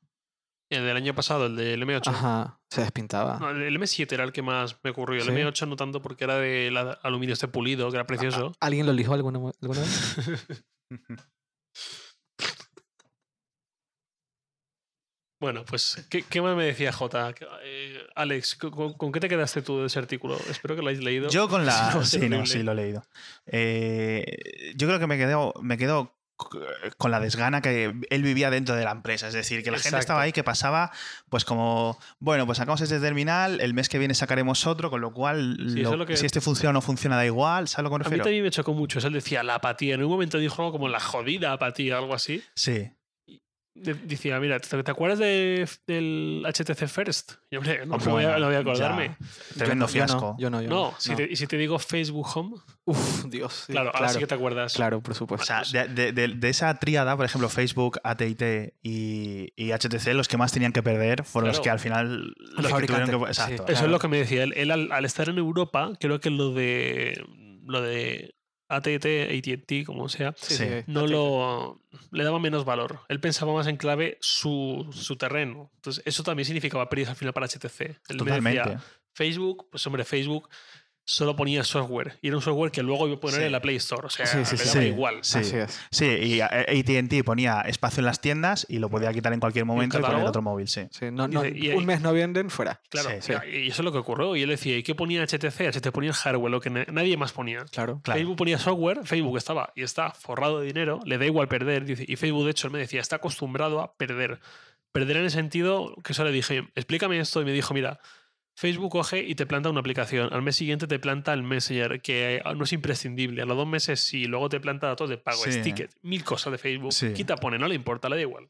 El del año pasado, el del M8. Ajá, se despintaba. No, el M7 era el que más me ocurrió. El ¿Sí? M8 no tanto porque era de la- aluminio este pulido, que era precioso. ¿Alguien lo eligió alguna, alguna vez? (laughs) Bueno, pues, ¿qué, qué más me decía Jota? Eh, Alex, ¿con- ¿con, con qué te quedaste tú de ese artículo? Espero que lo hayáis leído. Yo con la. (laughs) Sí, no, sí, lo he leído. Eh, yo creo que me quedo, me quedo con la desgana que él vivía dentro de la empresa. Es decir, que la gente estaba ahí que pasaba, pues como, bueno, pues sacamos este terminal, el mes que viene sacaremos otro, con lo cual, Sí, lo- eso es lo que- si este funciona o no funciona, da igual. ¿Sabes lo que me A mí también me chocó mucho. Él decía la apatía. En un momento dijo algo como la jodida apatía, algo así. Sí. De- Decía, mira, ¿te, te acuerdas de- del HTC First? Y hombre, no, Hombre, voy a, bueno, no voy a ya. acordarme. Tremendo Yo no, fiasco. Yo no, yo No, no. si. Te, y si te digo Facebook Home, Uf, Dios. sí, claro, ahora claro, sí que te acuerdas. claro, por supuesto. O sea, de, de- de- de esa tríada, por ejemplo, Facebook, AT&T y, y HTC, los que más tenían que perder fueron los Claro. que al final los que fabricante, tuvieron que- sí. Exacto. Eso Claro. es lo que me decía él. Él al, al estar en Europa, creo que lo de lo de AT&T, AT&T, como sea, Sí, sí. sí, no lo le daba menos valor. Él pensaba más en clave su, su terreno. Entonces, eso también significaba pérdidas al final para HTC. Él me Totalmente. decía, Facebook, pues hombre, Facebook solo ponía software. Y era un software que luego iba a poner Sí. en la Play Store. O sea, Sí, sí, le sí, daba sí. igual. Sí. Así es. Sí, y ATT ponía espacio en las tiendas y lo podía quitar en cualquier momento y poner otro móvil, sí. Sí, no, no, Dice, y- un mes no venden, fuera. Claro, Sí, sí. y eso es lo que ocurrió. Y él decía, ¿y qué ponía HTC? HTC ponía el hardware, lo que na- nadie más ponía. Claro. Claro. Facebook ponía software, Facebook estaba y está forrado de dinero, le da igual perder. y Facebook, de hecho, él me decía, está acostumbrado a perder. Perder en el sentido que eso le dije, explícame esto, y me dijo, mira, Facebook coge y te planta una aplicación. Al mes siguiente te planta el Messenger, que no es imprescindible. A los dos meses sí, luego te planta datos de pago, Sí. ticket, mil cosas de Facebook. Sí. Quita, pone, no le importa, le da igual.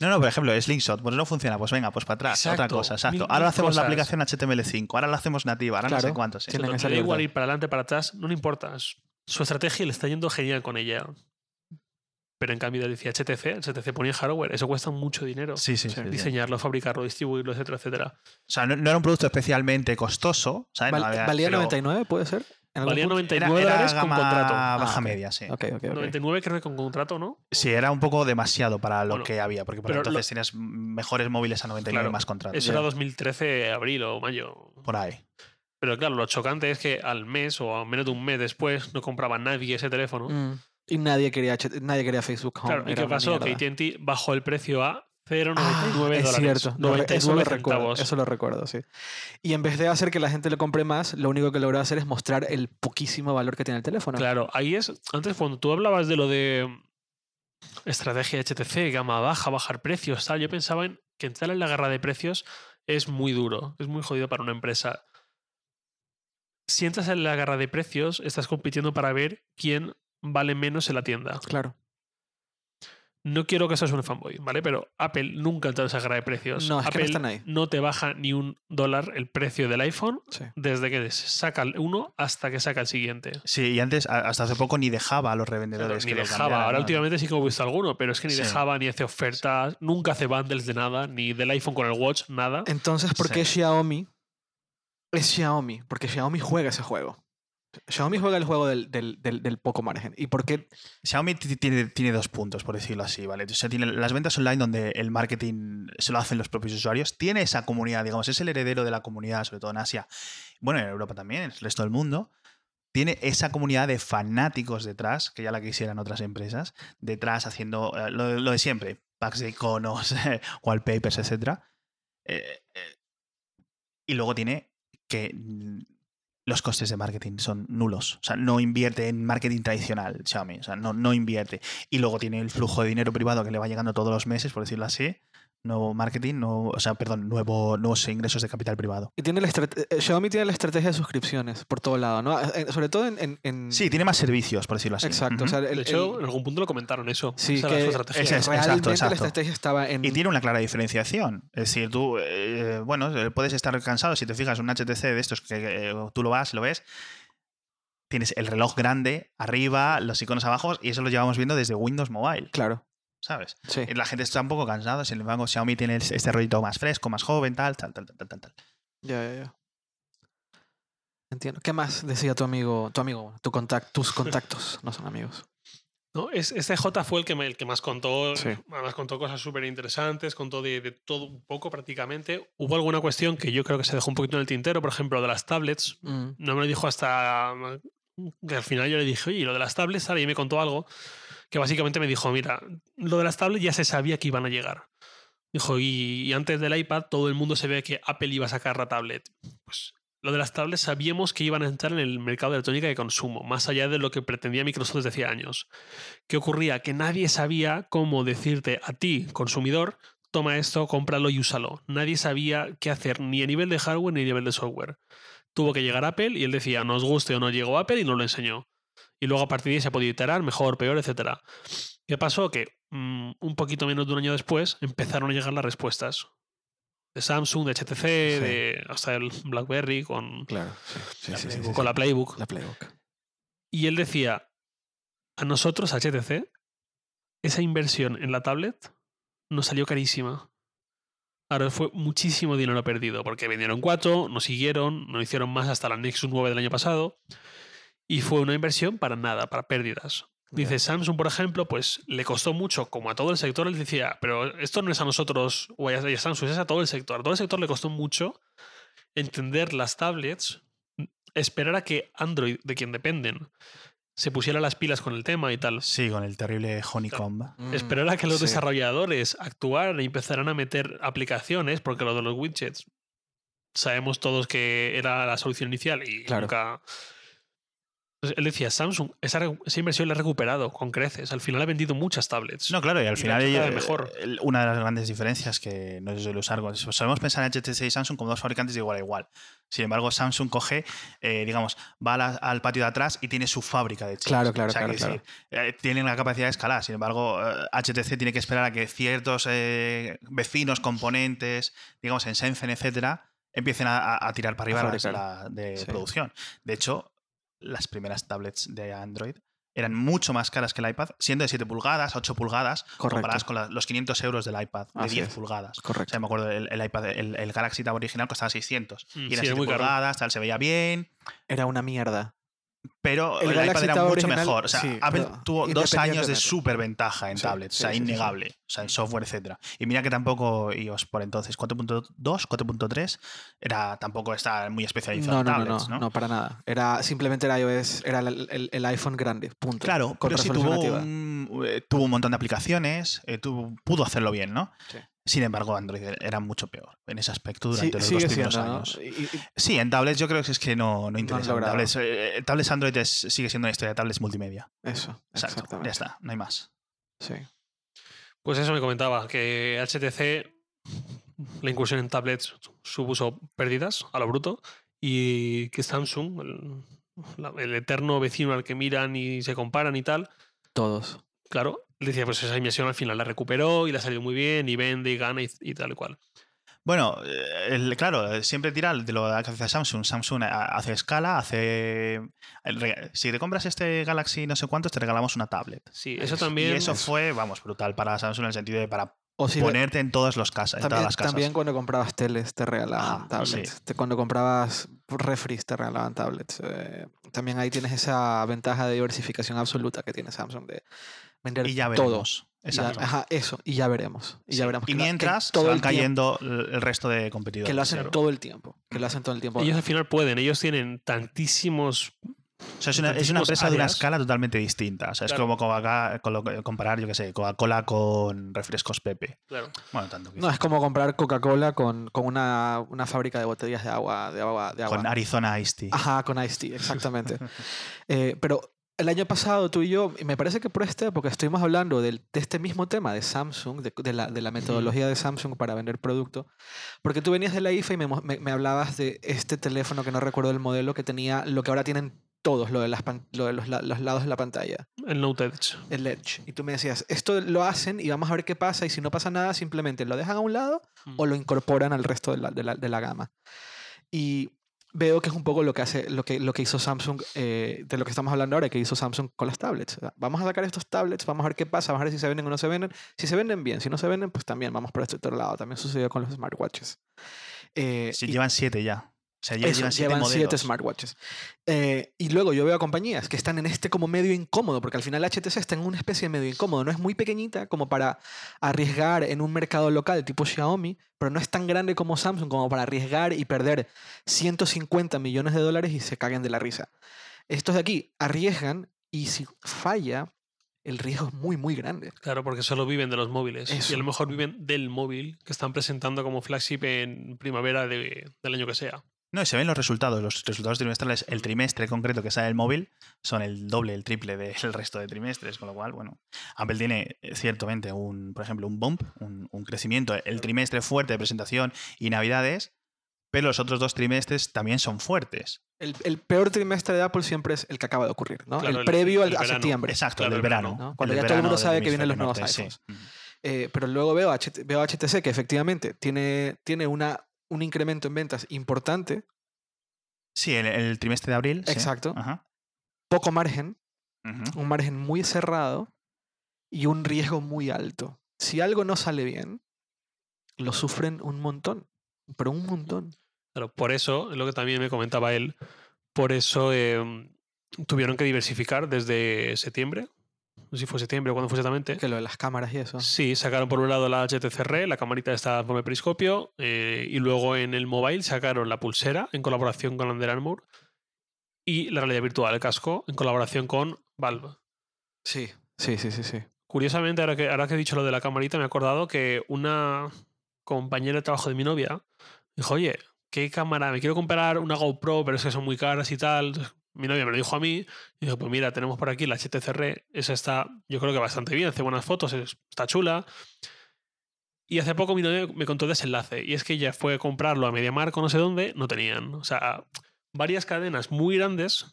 No, no, por ejemplo, Slingshot, pues no funciona, pues venga, pues para atrás, otra cosa, exacto. mil- ahora hacemos la aplicación HTML5, ahora la hacemos nativa, ahora no sé Claro. cuánto. sí. Tienen Le esa da igual ir para adelante, para atrás, no le importa. Es- Su estrategia le está yendo genial con ella. Pero en cambio, decía HTC, HTC ponía hardware, eso cuesta mucho dinero. Sí, sí, sí, sí. Diseñarlo, fabricarlo, distribuirlo, etcétera, etcétera. O sea, no, no era un producto especialmente costoso, ¿sabes? Val- No había- ¿Valía pero 99, puede ser? ¿En algún Valía punto? 99 era, era dólares con contrato. baja Ah, media, sí. Ok, ok, ok. 99 creo que con contrato, ¿no? Sí, era un poco demasiado para lo Bueno, que había, porque por pero lo- entonces tenías mejores móviles a 99 Claro, más contratos. Eso era 2013, abril o mayo. Por ahí. Pero claro, lo chocante es que al mes o a menos de un mes después no compraba nadie ese teléfono. Mm. Y nadie quería, nadie quería Facebook Home. Claro, ¿y qué pasó? Que. AT&T bajó el precio a 0,99 Ah, dólares. es cierto. lo re- 99 eso lo recuerdo. Eso lo recuerdo, sí. Y en vez de hacer que la gente le compre más, lo único que logró hacer es mostrar el poquísimo valor que tiene el teléfono. Claro, ahí es. Antes, cuando tú hablabas de lo de estrategia HTC, gama baja, bajar precios, tal, yo pensaba en que entrar en la guerra de precios es muy duro, es muy jodido para una empresa. Si entras en la guerra de precios, estás compitiendo para ver quién vale menos en la tienda. Claro. No quiero que seas un fanboy, ¿vale? Pero Apple nunca entra en esa guerra de precios. No, es que no Apple están ahí. no te baja ni un dólar el precio del iPhone Sí. desde que saca el uno hasta que saca el siguiente. Sí, y antes, hasta hace poco, ni dejaba a los revendedores ni que dejaba. cambiaran, Ahora ¿no? últimamente sí que he visto alguno, pero es que ni Sí. dejaba, ni hace ofertas, nunca hace bundles de nada, ni del iPhone con el Watch, nada. Entonces, ¿por qué Sí. Xiaomi es Xiaomi? Porque Xiaomi juega ese juego. Xiaomi juega el juego del, del, poco margen. ¿Y por qué? Xiaomi ti- tiene, tiene dos puntos, por decirlo así, ¿vale? O sea, tiene las ventas online donde el marketing se lo hacen los propios usuarios. Tiene esa comunidad, digamos, es el heredero de la comunidad, sobre todo en Asia. Bueno, en Europa también, en el resto del mundo. Tiene esa comunidad de fanáticos detrás, que ya la quisieran otras empresas, detrás haciendo eh, lo, de siempre, packs de iconos, (laughs) wallpapers, etc. y luego tiene que los costes de marketing son nulos. O sea, no invierte en marketing tradicional Xiaomi. O sea, no, no invierte. Y luego tiene el flujo de dinero privado que le va llegando todos los meses, por decirlo así. Nuevo marketing, nuevo, o sea, perdón, nuevo, nuevos ingresos de capital privado. Y tiene la estrate- eh, Xiaomi tiene la estrategia de suscripciones por todo lado, ¿no? Eh, Sobre todo en... en- en- Sí, tiene más servicios, por decirlo así. Exacto. o sea, el- de hecho, el- en algún punto lo comentaron eso. Sí, era que su estrategia. es- realmente exacto, la exacto. estrategia estaba en... Y tiene una clara diferenciación. Es decir, tú, eh, bueno, eh, puedes estar cansado si te fijas un HTC de estos que eh, tú lo vas, lo ves. Tienes el reloj grande arriba, los iconos abajo, y eso lo llevamos viendo desde Windows Mobile, Claro, ¿sabes? sí. Y La gente está un poco cansada, sin embargo, Xiaomi tiene este rollito más fresco, más joven, tal, tal, tal, tal, tal, tal. Ya, ya, ya. Entiendo. ¿Qué más decía tu amigo, tu amigo, tu contact, tus contactos? No son amigos. ¿no? Es- Este J fue el que, me- el que más contó, Sí. además contó cosas súper interesantes, contó de, de todo un poco prácticamente. Hubo alguna cuestión que yo creo que se dejó un poquito en el tintero, por ejemplo, de las tablets. Mm, No me lo dijo hasta que al final yo le dije, oye, ¿y lo de las tablets, tal, y me contó algo que básicamente me dijo, mira, lo de las tablets ya se sabía que iban a llegar. Dijo, y, y antes del iPad todo el mundo se ve que Apple iba a sacar la tablet. Pues lo de las tablets sabíamos que iban a entrar en el mercado de electrónica de consumo, más allá de lo que pretendía Microsoft desde hacía años. ¿Qué ocurría? Que nadie sabía cómo decirte a ti, consumidor, toma esto, cómpralo y úsalo. Nadie sabía qué hacer, ni a nivel de hardware ni a nivel de software. Tuvo que llegar Apple y él decía, nos guste o no llegó Apple y nos lo enseñó. Y luego a partir de ahí se ha podido iterar, mejor, peor, etc. ¿Qué pasó? Que mm, un poquito menos de un año después empezaron a llegar las respuestas. De Samsung, de HTC, de hasta el BlackBerry con, claro, sí. La sí, Playbook. con la Playbook. La Playbook. Y él decía, a nosotros, a HTC, esa inversión en la tablet nos salió carísima. Ahora fue muchísimo dinero perdido, porque vendieron cuatro, no siguieron, no hicieron más hasta la Nexus 9 del año pasado, y fue una inversión para nada, para pérdidas. Dice. Samsung, por ejemplo, pues le costó mucho, como a todo el sector, él decía, pero esto no es a nosotros o a Samsung, es a todo el sector. A todo el sector le costó mucho entender las tablets, esperar a que Android, de quien dependen, se pusiera las pilas con el tema y tal. Sí, con el terrible Honeycomb. Mm, Esperar a que los sí. desarrolladores actuaran y empezaran a meter aplicaciones, porque lo de los widgets sabemos todos que era la solución inicial y Claro. nunca. Entonces, él decía, Samsung, esa, inversión la ha recuperado con creces. Al final ha vendido muchas tablets. No, claro, y al Y final la hecho cada eh, mejor. una de las grandes diferencias que no suele usar, solemos pensar en HTC y Samsung como dos fabricantes de igual a igual. Sin embargo, Samsung coge, eh, digamos, va la- al patio de atrás y tiene su fábrica de chips. Claro, claro, O sea, claro, decir, eh, tienen la capacidad de escalar. Sin embargo, HTC tiene que esperar a que ciertos eh, vecinos, componentes, digamos, en Shenzhen, etcétera, empiecen a, tirar para arriba la- de Sí. producción. De hecho, las primeras tablets de Android eran mucho más caras que el iPad, siendo de 7 pulgadas, 8 pulgadas, Correcto. comparadas con la- los 500 euros del iPad de Así 10 es. pulgadas. O Correcto. sea, me acuerdo, el, el iPad, el, el Galaxy Tab original costaba 600. Mm, y sí, eran era 7 muy caro. pulgadas, tal, se veía bien, Era una mierda. Pero El iPad era mucho original, mejor. O sea, sí, Apple tuvo dos años de súper ventaja en Sí, tablets, sí, o sea, sí, sí, sí. innegable, o sea, en software, etcétera. Y mira que tampoco iOS por entonces, 4.2, 4.3, era tampoco está muy especializado No, en no, tablets, no, ¿no? no, para nada. Era simplemente era iOS, era el, el- el iPhone grande, punto. Claro, con pero sí tuvo un, eh, tuvo un montón de aplicaciones, eh, tuvo- pudo hacerlo bien, ¿no? Sin embargo, Android era mucho peor en ese aspecto Sí, durante los dos primeros años. Y- y- y- Sí, en tablets yo creo que es que no, no interesa. Tablets, eh, tablets Android es- sigue siendo una historia de tablets multimedia. eso, Exacto. exactamente. Ya está, no hay más. Sí. Pues eso me comentaba, que HTC, la incursión en tablets supuso pérdidas a lo bruto y que Samsung, el, el eterno vecino al que miran y se comparan y tal, Todos. claro, decía, pues esa inversión al final la recuperó y le ha salido muy bien y vende y gana y, y tal y cual. Bueno, eh, el- claro, eh, siempre tira de lo que hace Samsung. Samsung eh, hace escala, hace... Si te compras este Galaxy no sé cuántos, te regalamos una tablet. Sí, eso Eso. también... y eso fue, vamos, brutal para Samsung en el sentido de para O si ponerte en todas, los casas, en todas también, las casas. también cuando comprabas teles te regalaban Ah, tablets. sí. Te- Cuando comprabas refris te regalaban tablets. Eh, también ahí tienes esa ventaja de diversificación absoluta que tiene Samsung de vender y ya todo. veremos. Y ya- Exacto. ajá, eso, y ya veremos. Y ya veremos. Y que lo- que mientras todo se van el cayendo el el resto de competidores. Que lo hacen Claro. todo el tiempo. Que lo hacen todo el tiempo. Ellos al final pueden, ellos tienen tantísimos... O sea, es una, es una empresa de una escala totalmente distinta. O sea, Claro. es como con lo comparar, yo qué sé, Coca-Cola con refrescos Pepe. Claro. Bueno, tanto que No, es como comprar Coca-Cola con, con una, una fábrica de botellas de agua. De agua, de agua. con Arizona Ice Tea. Ajá, con Ice Tea, exactamente. (laughs) Eh, pero el año pasado tú y yo, y me parece que por esta época estuvimos hablando del- de este mismo tema de Samsung, de, de la, de la metodología de Samsung para vender producto, porque tú venías de la IFA y me, mo- me- me hablabas de este teléfono que no recuerdo el modelo, que tenía lo que ahora tienen todos, lo de, las pan- lo de los, la- los lados de la pantalla, El Note Edge. el Edge. Y tú me decías, esto lo hacen y vamos a ver qué pasa, y si no pasa nada, simplemente lo dejan a un lado o lo incorporan al resto de la, de la- de la gama. Y veo que es un poco lo que, hace, lo que, lo que hizo Samsung, eh, de lo que estamos hablando ahora, que hizo Samsung con las tablets. Vamos a sacar estos tablets, vamos a ver qué pasa, vamos a ver si se venden o no se venden. Si se venden bien, si no se venden, pues también vamos por este otro lado. También sucedió con los smartwatches. Eh, Sí, y- llevan siete ya. O sea, ya eso, llevan siete llevan smartwatches. Eh, y luego yo veo a compañías que están en este como medio incómodo, porque al final HTC está en una especie de medio incómodo. No es muy pequeñita como para arriesgar en un mercado local tipo Xiaomi, pero no es tan grande como Samsung como para arriesgar y perder 150 millones de dólares y se caguen de la risa. Estos de aquí arriesgan y si falla, el riesgo es muy, muy grande. Claro, porque solo viven de los móviles. Y a lo mejor viven del móvil que están presentando como flagship en primavera de- del año que sea. No, y se ven los resultados. Los resultados trimestrales, el trimestre concreto que sale el móvil, son el doble, el triple del (laughs) resto de trimestres. Con lo cual, bueno, Apple tiene eh, ciertamente un, por ejemplo, un bump, un, un crecimiento, el trimestre fuerte de presentación y navidades, pero los otros dos trimestres también son fuertes. El, el peor trimestre de Apple siempre es el que acaba de ocurrir, ¿no? Claro, el el- previo al- el a verano. septiembre. Exacto, Claro, el del el verano. verano, ¿no? Cuando el ya todo el mundo sabe que vienen los nuevos norte, sí. iPhones. Eh, pero luego veo, veo HTC que efectivamente tiene, tiene una, un incremento en ventas importante, Sí, el, el trimestre de abril. sí. Exacto. Ajá. poco margen, un margen muy cerrado y un riesgo muy alto. Si algo no sale bien, lo sufren un montón, pero un montón. Claro, por eso, es lo que también me comentaba él, por eso eh, tuvieron que diversificar desde septiembre. No sé si fue septiembre o cuándo fue exactamente. Que lo de las cámaras y eso. Sí, sacaron por un lado la HTC Re, la camarita esta con el periscopio, eh, y luego en el mobile sacaron la pulsera en colaboración con Under Armour y la realidad virtual, el casco, en colaboración con Valve. Sí, sí, sí, sí. sí. Curiosamente, ahora que, ahora que he dicho lo de la camarita, me he acordado que una compañera de trabajo de mi novia dijo, oye, ¿qué cámara? Me quiero comprar una GoPro, pero es que son muy caras y tal. Mi novia me lo dijo a mí. Y dijo, pues mira, tenemos por aquí la HTC Re. Esa está, yo creo que bastante bien, hace buenas fotos, es- está chula. Y hace poco mi novia me contó de ese enlace. Y es que ella fue a comprarlo a MediaMarkt o no sé dónde, no tenían. O sea, varias cadenas muy grandes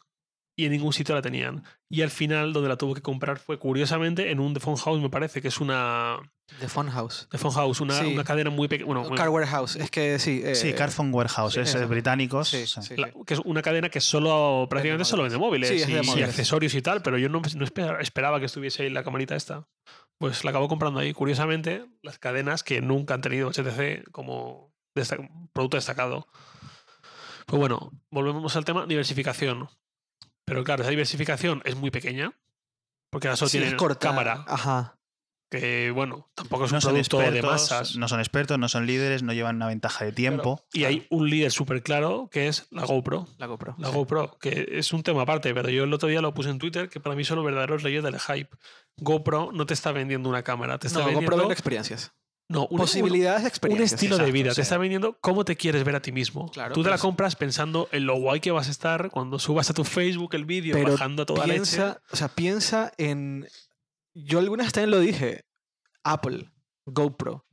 y en ningún sitio la tenían. Y al final, donde la tuvo que comprar fue curiosamente en un The Phone House, me parece, que es una. The Phone House. The Phone House, una, Sí. una cadena muy pequeña. Bueno, Car Warehouse. Es que sí. eh, Sí, Carphone Warehouse, sí, es eso. británicos. Sí, o sea, sí, la- sí. que es una cadena que solo prácticamente solo vende móviles, es de y, accesorios y tal, pero yo no, no esper- esperaba que estuviese ahí la camarita esta. Pues la acabo comprando ahí. Curiosamente, las cadenas que nunca han tenido HTC como desta- producto destacado. Pues bueno, volvemos al tema diversificación. Pero claro, esa diversificación es muy pequeña. Porque ahora solo es corta. cámara, Ajá. Que bueno, tampoco es un no producto de expertos, masas. no son expertos, no son líderes, no llevan una ventaja de tiempo. Y hay un líder súper claro que es la GoPro. La GoPro. La sí. GoPro, que es un tema aparte, pero yo el otro día lo puse en Twitter, que para mí son los verdaderos leyes del hype. GoPro no te está vendiendo una cámara, te está No, vendiendo... GoPro experiencias. No, un, posibilidades de un- un experiencia. estilo de vida. sí. Te está vendiendo cómo te quieres ver a ti mismo. Claro, Tú te la compras pensando en lo guay que vas a estar cuando subas a tu Facebook el vídeo Pero bajando a toda leche. piensa, o sea, piensa en. Yo alguna vez también lo dije. Apple, GoPro,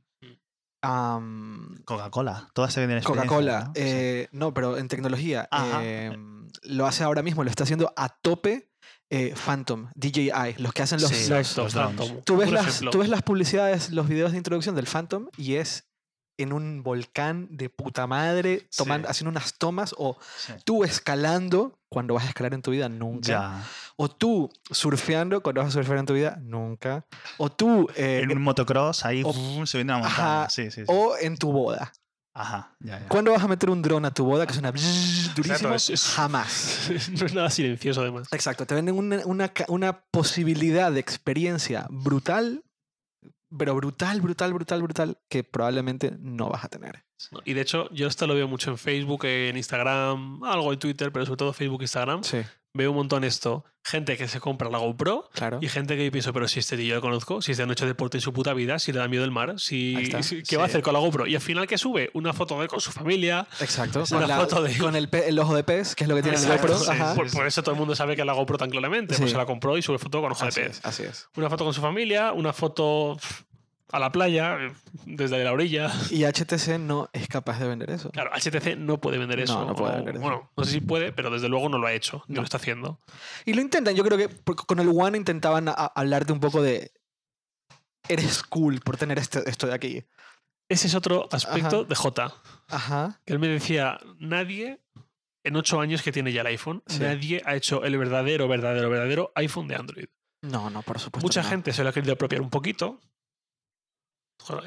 Mm. Coca-Cola. Todas se venden experiencias, Coca-Cola. ¿no? Sí. eh, no, pero en tecnología. Ajá. em, lo hace ahora mismo, lo está haciendo a tope eh, Phantom, DJI, los que hacen los. Sí, los- Exacto, los drones. Phantom. tú, ves las, tú ves las publicidades, los videos de introducción del Phantom y es en un volcán de puta madre, tomando, Sí. haciendo unas tomas, o Sí. tú escalando cuando vas a escalar en tu vida, nunca. Ya. O tú surfeando cuando vas a surfear en tu vida, nunca. O tú eh, En un motocross ahí o- subiendo montaña. Ajá, Sí, sí, sí. o en tu boda. Ajá, ya, ya. ¿Cuándo vas a meter un dron a tu boda que suena durísimo? es- Jamás. (laughs) no es nada silencioso, además. Exacto, te venden una, una una posibilidad de experiencia brutal, pero brutal, brutal, brutal, brutal, que probablemente no vas a tener. Y de hecho, yo esto lo veo mucho en Facebook, en Instagram, algo en Twitter, pero sobre todo Facebook e Instagram. Sí, Veo un montón esto. Gente que se compra la GoPro claro. y gente que yo pienso, pero si este tío yo lo conozco, si este no hecho deporte en su puta vida, si le da miedo el mar, si, ¿qué va a hacer con la GoPro? Y al final, ¿qué sube? Una foto de él con su familia. Exacto. Una Con, la- foto de- con el, pe- el ojo de pez, que es lo que tiene Exacto, GoPro. sí, Ajá. Por, por eso todo el mundo sabe que es la GoPro tan claramente. Sí. Pues se la compró y sube foto con ojo de pez. es, así es. Una foto con su familia, una foto a la playa, eh, desde la orilla. Y HTC no es capaz de vender eso. Claro, HTC no puede vender No, eso. no puede o- vender eso. Bueno, no sé si puede, pero desde luego no lo ha hecho, No. lo está haciendo. Y lo intentan, yo creo que con el One intentaban a- a- hablarte un poco de. Eres cool por tener este- esto de aquí. Ese es otro aspecto Ajá. de J. Ajá. Que él me decía, nadie, en ocho años que tiene ya el iPhone, Sí. nadie ha hecho el verdadero, verdadero, verdadero iPhone de Android. No, no, por supuesto. Mucha no. gente se lo ha querido apropiar un poquito.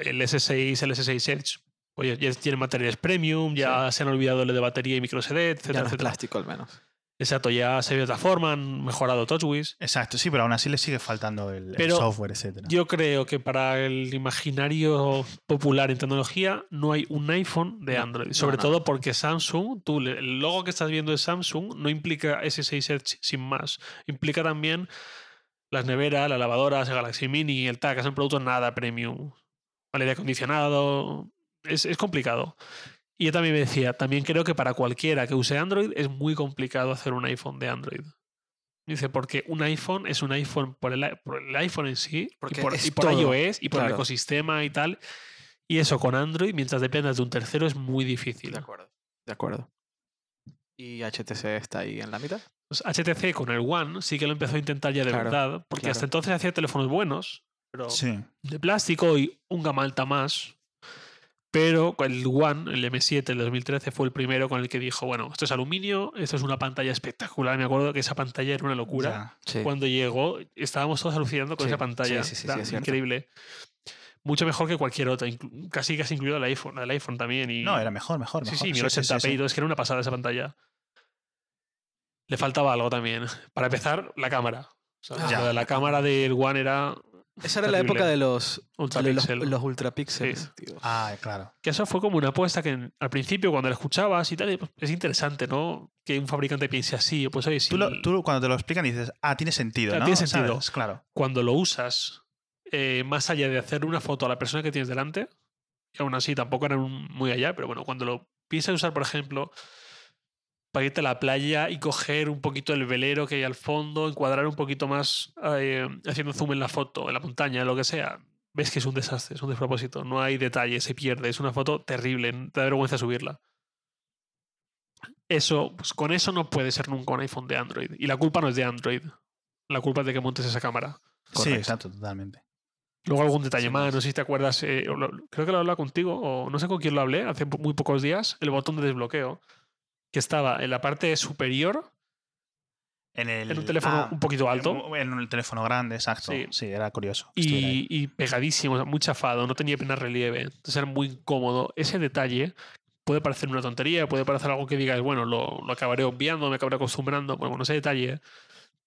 El S6, el S6 Edge, oye, ya tienen materiales premium, ya se han olvidado lo de batería y micro SD, Ya etcétera, no es etcétera. plástico al menos. Exacto, ya se ve de otra forma, han mejorado TouchWiz. Exacto, sí, pero aún así le sigue faltando el, el software, etcétera. Yo creo que para el imaginario popular en tecnología no hay un iPhone de No, Android. no, Sobre no. todo porque Samsung, tú, el logo que estás viendo de Samsung no implica S6 Edge sin más. Implica también las neveras, las lavadoras, el Galaxy Mini, el TAC, que son productos nada premium. El aire acondicionado. Es, es complicado. Y yo también me decía, también creo que para cualquiera que use Android es muy complicado hacer un iPhone de Android. Dice, porque un iPhone es un iPhone por el, por el iPhone en sí, Porque y por, es y por iOS, y por el claro. ecosistema y tal. Y eso con Android, mientras dependas de un tercero, es muy difícil. De acuerdo. De acuerdo. ¿Y HTC está ahí en la mitad? Pues HTC con el One sí que lo empezó a intentar ya de Claro, verdad, porque claro. hasta entonces hacía teléfonos buenos, pero Sí. de plástico y un gama alta más. Pero el One, el M7, el 2013, fue el primero con el que dijo, bueno, esto es aluminio, esto es una pantalla espectacular. Me acuerdo que esa pantalla era una locura. ya. Sí. Cuando llegó, estábamos todos alucinando con Sí, esa pantalla. sí, sí, sí, Era sí, es increíble. Mucho mejor que cualquier otra, casi casi incluido el iPhone, el iPhone también. Y, No, era mejor, mejor, mejor. sí, sí, 1080p sí, y sí. todo, es que era una pasada esa pantalla. Le faltaba algo también. Para empezar, la cámara. O sea, Ya. lo de la cámara del One era Esa era la época de los, de los, ultrapixel. los ultrapíxeles. Sí. tío. Ah, claro. Que eso fue como una apuesta que al principio, cuando la escuchabas y tal, es interesante, ¿no? Que un fabricante piense así. Pues oye, si Tú, lo- el- tú cuando te lo explican dices, ah, tiene sentido, Claro, ¿no? tiene sentido. ¿Sabes? Claro. cuando lo usas, eh, más allá de hacer una foto a la persona que tienes delante, y aún así tampoco eran muy allá, pero bueno, cuando lo piensas usar, por ejemplo, para irte a la playa y coger un poquito el velero que hay al fondo, encuadrar un poquito más eh, haciendo zoom en la foto, en la montaña, lo que sea, ves que es un desastre, es un despropósito, no hay detalle, se pierde, es una foto terrible, te da vergüenza subirla. Eso, pues con eso no puede ser nunca un iPhone de Android. Y la culpa no es de Android. La culpa es de que montes esa cámara. Sí, Correcto. exacto, totalmente. Luego algún detalle Sí, más, no sé si te acuerdas, eh, creo que lo hablaba contigo, o no sé con quién lo hablé, hace muy pocos días, el botón de desbloqueo, que estaba en la parte superior, En, el, en un teléfono ah, un poquito alto, En un teléfono grande, exacto. Sí. Sí, era curioso. y, y pegadísimo, muy chafado, no tenía apenas relieve, entonces era muy incómodo. Ese detalle puede parecer una tontería, puede parecer algo que digas, bueno, lo, lo acabaré obviando, me acabaré acostumbrando, pero bueno, ese detalle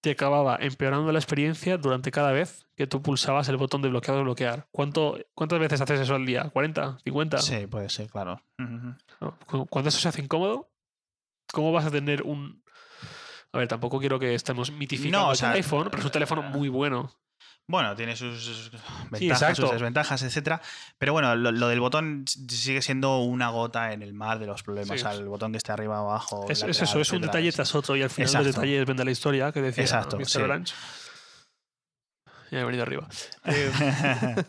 te acababa empeorando la experiencia durante cada vez que tú pulsabas el botón de bloquear o bloquear. ¿Cuánto, ¿Cuántas veces haces eso al día? ¿40? ¿50? Sí, puede ser, claro. ¿no? Cu- Cuando eso se hace incómodo, ¿cómo vas a tener un... A ver, tampoco quiero que estemos mitificando No, o el iPhone, pero es un teléfono muy bueno. Bueno, tiene sus ventajas, exacto. sus desventajas, etcétera. Pero bueno, lo, lo del botón sigue siendo una gota en el mar de los problemas. Sí. O sea, el botón que esté arriba o abajo. Es, lateral, es eso, es un detalle tras otro y al final Exacto. los detalles vende la historia que decía Exacto, Mr. sí. Ya he venido arriba. Eh, (laughs)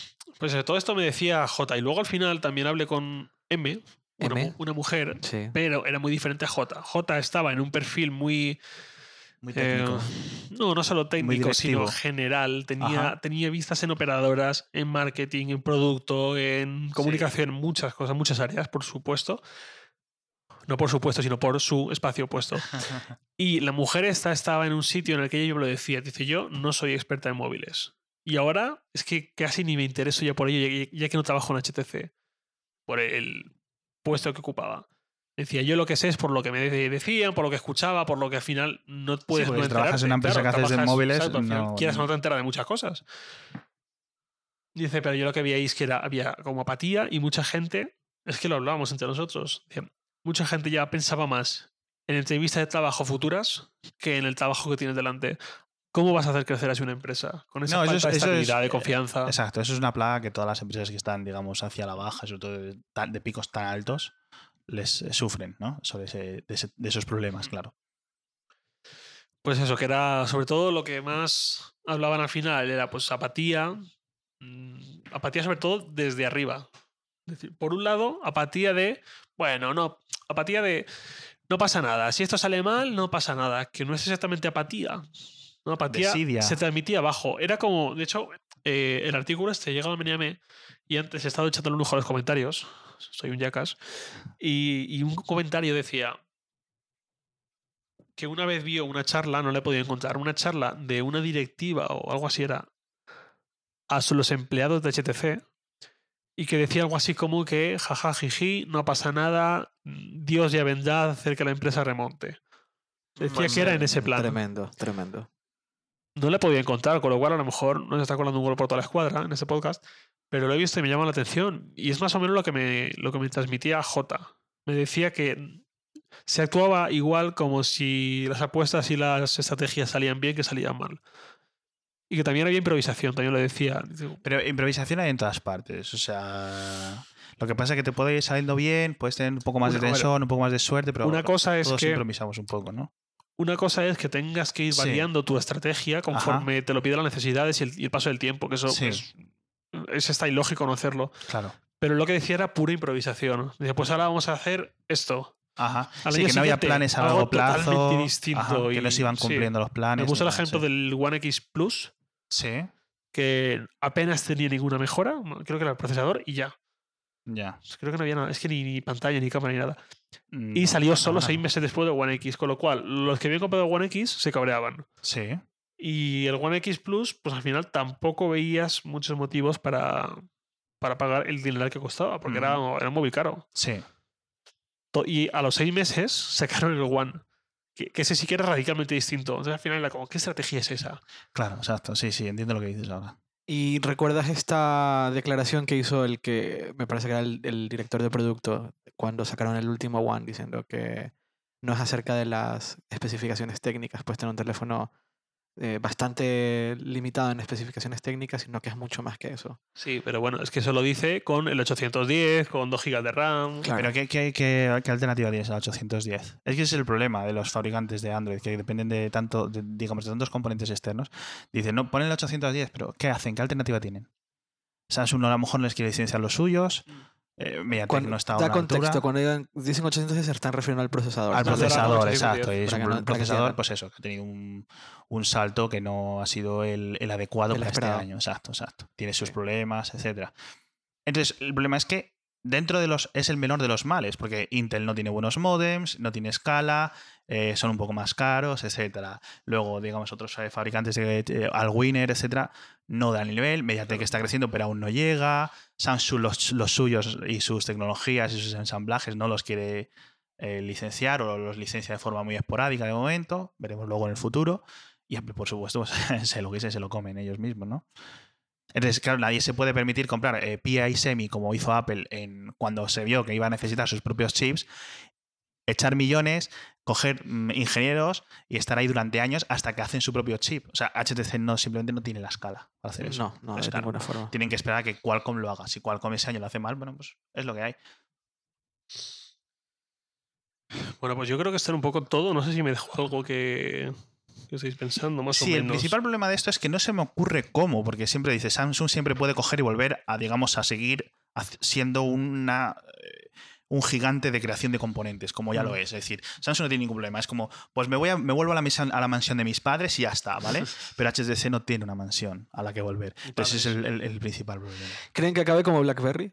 (laughs) pues todo esto me decía J. Y luego al final también hablé con M, una, mujer, Sí. pero era muy diferente a J. J estaba en un perfil muy. Muy eh, técnico. no, no solo técnico, sino general. Tenía, Ajá. tenía vistas en operadoras, en marketing, en producto, en comunicación, muchas cosas, muchas áreas, por supuesto. No por supuesto, sino por su espacio puesto. (laughs) Y la mujer esta estaba en un sitio en el que ella me lo decía. Dice, yo no soy experta en móviles. Y ahora es que casi ni me intereso ya por ello, ya, ya que no trabajo en HTC. Por el puesto que ocupaba. Decía, yo lo que sé es por lo que me de- decían, por lo que escuchaba, por lo que al final no puedes porque no trabajas en una empresa que haces de móviles, exacto, no- quieras o no te enteras de muchas cosas. Dice, pero yo lo que veíais que era, había como apatía y mucha gente, es que lo hablábamos entre nosotros, dice, mucha gente ya pensaba más en entrevistas de trabajo futuras que en el trabajo que tienes delante. ¿Cómo vas a hacer crecer así una empresa? Con esa No, falta de eso es- estabilidad, de confianza. Exacto, eso es una plaga que todas las empresas que están, digamos, hacia la baja, sobre todo de, picos tan altos, les eh, sufren, ¿no? Sobre ese- de, ese- de esos problemas, claro. Pues eso, que era sobre todo lo que más hablaban al final, era pues apatía, mm, apatía sobre todo desde arriba. Es decir, por un lado, apatía de, bueno, no, apatía de, no pasa nada, si esto sale mal, no pasa nada, que no es exactamente apatía. No, apatía Desidia. se transmitía abajo. Era como, de hecho, eh, el artículo este llega a Meniame y antes he estado echándole un ojo a los comentarios, soy un yacas, y, y un comentario decía, que una vez vio una charla, no le he podido encontrar, una charla de una directiva o algo así era a los empleados de HTC y que decía algo así como que jaja jiji, no pasa nada, Dios ya vendrá a hacer que la empresa remonte. Decía que era en ese plan. Tremendo, tremendo. No le he podido encontrar, con lo cual a lo mejor no se está colando un gol por toda la escuadra en ese podcast, pero lo he visto y me llama la atención. Y es más o menos lo que me, lo que me transmitía J. Me decía que se actuaba igual como si las apuestas y las estrategias salían bien que salían mal. Y que también había improvisación, también lo decía. Pero improvisación hay en todas partes. O sea, lo que pasa es que te puede ir saliendo bien, puedes tener un poco más de tensión, un poco más de suerte, pero Una cosa es todos que improvisamos un poco, ¿no? Una cosa es que tengas que ir Sí. variando tu estrategia conforme te lo piden las necesidades y el, y el paso del tiempo, que eso Sí. es, es hasta ilógico no hacerlo. Claro. Pero lo que decía era pura improvisación. Dice, pues ahora vamos a hacer esto. Ajá. Al Sí, que no había planes a largo plazo. totalmente distinto ajá, que no se iban sí. cumpliendo los planes. Me puse el ejemplo del One X Plus, Sí, que apenas tenía ninguna mejora. Creo que era el procesador y ya. Ya. Creo que no había nada. Es que ni, ni pantalla, ni cámara, ni nada. Y salió solo seis meses después de One X, con lo cual los que habían comprado One X se cabreaban. Sí. Y el One X Plus, pues al final tampoco veías muchos motivos para, para pagar el dinero que costaba, porque era, era un móvil caro. Sí. Y a los seis meses sacaron el One, que, que ese sí que era radicalmente distinto. Entonces al final era como, ¿qué estrategia es esa? Claro, exacto. Sí, sí, entiendo lo que dices ahora. ¿Y recuerdas esta declaración que hizo el que me parece que era el, director de producto cuando sacaron el último One diciendo que no es acerca de las especificaciones técnicas, pues tener un teléfono eh, bastante limitado en especificaciones técnicas, sino que es mucho más que eso. Sí, pero bueno, es que eso lo dice con el 810, con 2 GB de RAM. Claro. Pero ¿qué, qué, qué- qué alternativa tienes al 810? Es que ese es el problema de los fabricantes de Android, que dependen de tanto, de, digamos, de tantos componentes externos. Dicen, no, ponen el 810, pero ¿qué hacen? ¿Qué alternativa tienen? Samsung a lo mejor les quiere licenciar los suyos. Eh, MediaTek no está a da contexto, altura. cuando digan- dicen 810 se están refiriendo al procesador. Al procesador, 810, exacto. Y es un no- procesador, pues eso, que ha tenido un, un salto que no ha sido el, el adecuado El para esperado. este año. Exacto, exacto. Tiene sus Sí. problemas, etcétera. Entonces, el problema es que dentro de los. es el menor de los males, porque Intel no tiene buenos modems, no tiene escala, eh, son un poco más caros, etcétera. Luego, digamos, otros eh, fabricantes de eh, etcétera, no dan el nivel. MediaTek está creciendo, pero aún no llega. Samsung, los, los suyos y sus tecnologías y sus ensamblajes no los quiere eh, licenciar o los licencia de forma muy esporádica de momento. Veremos luego en el futuro. Y Apple, por supuesto, pues, (laughs) se lo y se lo comen ellos mismos, ¿no? Entonces, claro, nadie se puede permitir comprar eh, PI Semi como hizo Apple en, cuando se vio que iba a necesitar sus propios chips echar millones, coger mm, ingenieros y estar ahí durante años hasta que hacen su propio chip. O sea, HTC no, simplemente no tiene la escala para hacer eso. No, no, de Entonces, claro, ninguna forma. Tienen que esperar a que Qualcomm lo haga. Si Qualcomm ese año lo hace mal, bueno, pues es lo que hay. Bueno, pues yo creo que esto era un poco todo. No sé si me dejó algo que, que estáis pensando, más Sí, o el principal problema de esto es que no se me ocurre cómo, porque siempre dice Samsung siempre puede coger y volver a, digamos, a seguir siendo una eh, un gigante de creación de componentes, como ya lo Mm. es. Es decir, Samsung no tiene ningún problema. Es como, pues me voy a, me vuelvo a la, misa- a la mansión de mis padres y ya está, ¿vale? (laughs) Pero HTC no tiene una mansión a la que volver. Entonces ese es el, el- el principal problema. ¿Creen que acabe como BlackBerry?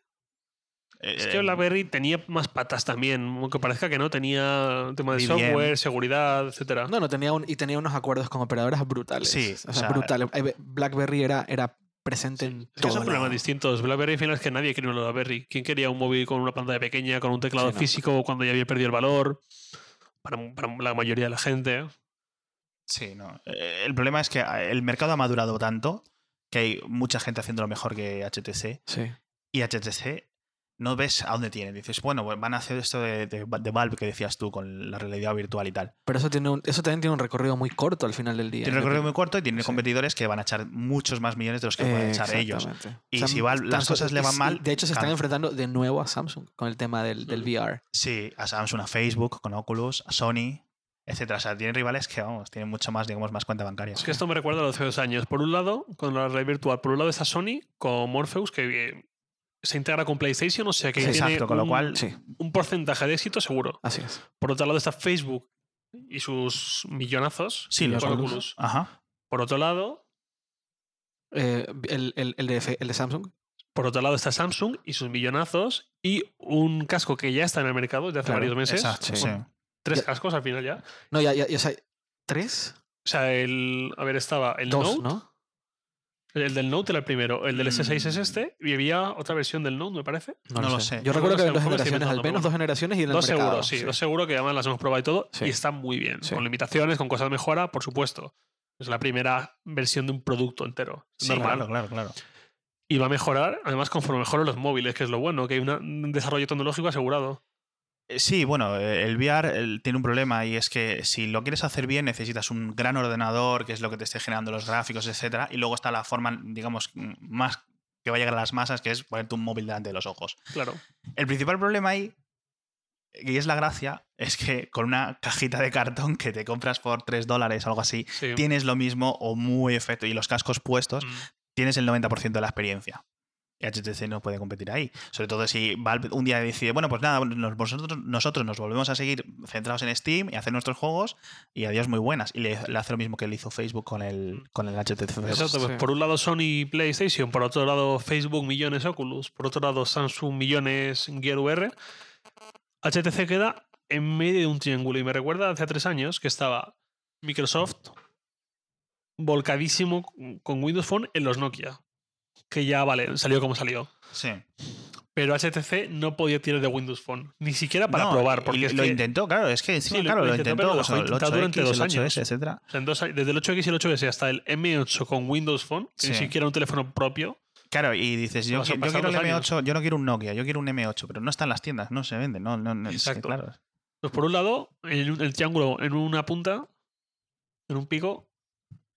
Es Eh, que BlackBerry tenía más patas también, aunque parezca que no, tenía tema de software, seguridad, etcétera. No, no, tenía un, y tenía unos acuerdos con operadoras brutales. Sí, o sea, o sea, brutales. Eh, BlackBerry era, era presente en Es que todo. son problemas distintos. BlackBerry al final es que nadie quería un BlackBerry. ¿Quién quería un móvil con una pantalla pequeña, con un teclado Sí, no. físico cuando ya había perdido el valor? Para, para la mayoría de la gente. Sí, no. Eh, El problema es que eh, el mercado ha madurado tanto que hay mucha gente haciéndolo mejor que HTC. Sí. Y HTC no ves a dónde tiene. Dices, bueno, pues van a hacer esto de, de- de Valve que decías tú con la realidad virtual y tal. Pero eso, tiene un- eso también tiene un recorrido muy corto al final del día. Tiene un recorrido muy corto y tiene Sí. competidores que van a echar muchos más millones de los que pueden echar ellos. Y O sea, si Valve- las cosas le van mal, De hecho, se están enfrentando de nuevo a Samsung con el tema del, del Mm. VR. Sí, a Samsung, a Facebook, con Oculus, a Sony, etcétera. O sea, tienen rivales que, vamos, tienen mucho más, digamos, más cuenta bancaria. Es que esto me recuerda a los hace dos años. Por un lado, con la red virtual, por un lado está Sony con Morpheus, que eh, se integra con PlayStation, o sea que Sí, tiene Exacto, con lo un- cual, Sí, un porcentaje de éxito seguro. así es. Por otro lado está Facebook y sus millonazos sí, los Oculus. Ajá. Por otro lado, Eh, el, el- el de, F- el de Samsung. por otro lado está Samsung y sus millonazos y un casco que ya está en el mercado desde hace Claro, varios meses. Exacto, sí. Tres Ya- cascos al final ya. No, ya, ya, ya, o sea, ¿tres? O sea, el. A ver, estaba el Dos, Note. ¿no? El del Note era el primero. El del S6 es Mm. este. Y había otra versión del Note, me parece. No lo sé. Yo recuerdo que había dos generaciones, al menos dos generaciones y en el Dos mercado. seguros, sí, Dos seguro que además las hemos probado y todo. Sí. Y están muy bien. Sí. Con limitaciones, con cosas de mejora, por supuesto. Es la primera versión de un producto entero. Sí, normal. claro, claro, claro. Y va a mejorar, además, conforme mejoren los móviles, que es lo bueno, que hay un desarrollo tecnológico asegurado. Eh, Sí, bueno, eh, el VR el- tiene un problema y es que si lo quieres hacer bien necesitas un gran ordenador, que es lo que te esté generando los gráficos, etcétera, y luego está la forma, digamos, más que va a llegar a las masas, que es ponerte un móvil delante de los ojos. Claro. El principal problema ahí, y es la gracia, es que con una cajita de cartón que te compras por 3 dólares o algo así, Sí. tienes lo mismo o muy efecto, y los cascos puestos, Mm. tienes el 90% de la experiencia. Y HTC no puede competir ahí. Sobre todo si un día decide, bueno, pues nada, nos- vosotros, nosotros nos volvemos a seguir centrados en Steam y hacer nuestros juegos y adiós muy buenas. Y le, hace lo mismo que le hizo Facebook con el, con el HTC. Exacto, pues por un lado Sony PlayStation, por otro lado Facebook millones Oculus, por otro lado Samsung millones Gear VR. HTC queda en medio de un triángulo y me recuerda hace tres años que estaba Microsoft volcadísimo con Windows Phone en los Nokia, que ya vale, salió como salió. Sí. Pero HTC no podía tirar de Windows Phone, ni siquiera para No, probar, y porque lo que, intentó, claro, es que encima, Sí, lo- claro, lo intentó, pero lo el 8X, durante el dos 8S, años. etcétera. o sea, en dos- desde el 8X y el 8S hasta el M8 con Windows Phone, que ni siquiera un teléfono propio, Claro, y dices, yo, quiero el dos años. M8, yo no quiero un Nokia, yo quiero un M8, pero no está en las tiendas, no se vende, no, no, no es que, Exacto. claro. Pues por un lado, el triángulo en una punta, en un pico,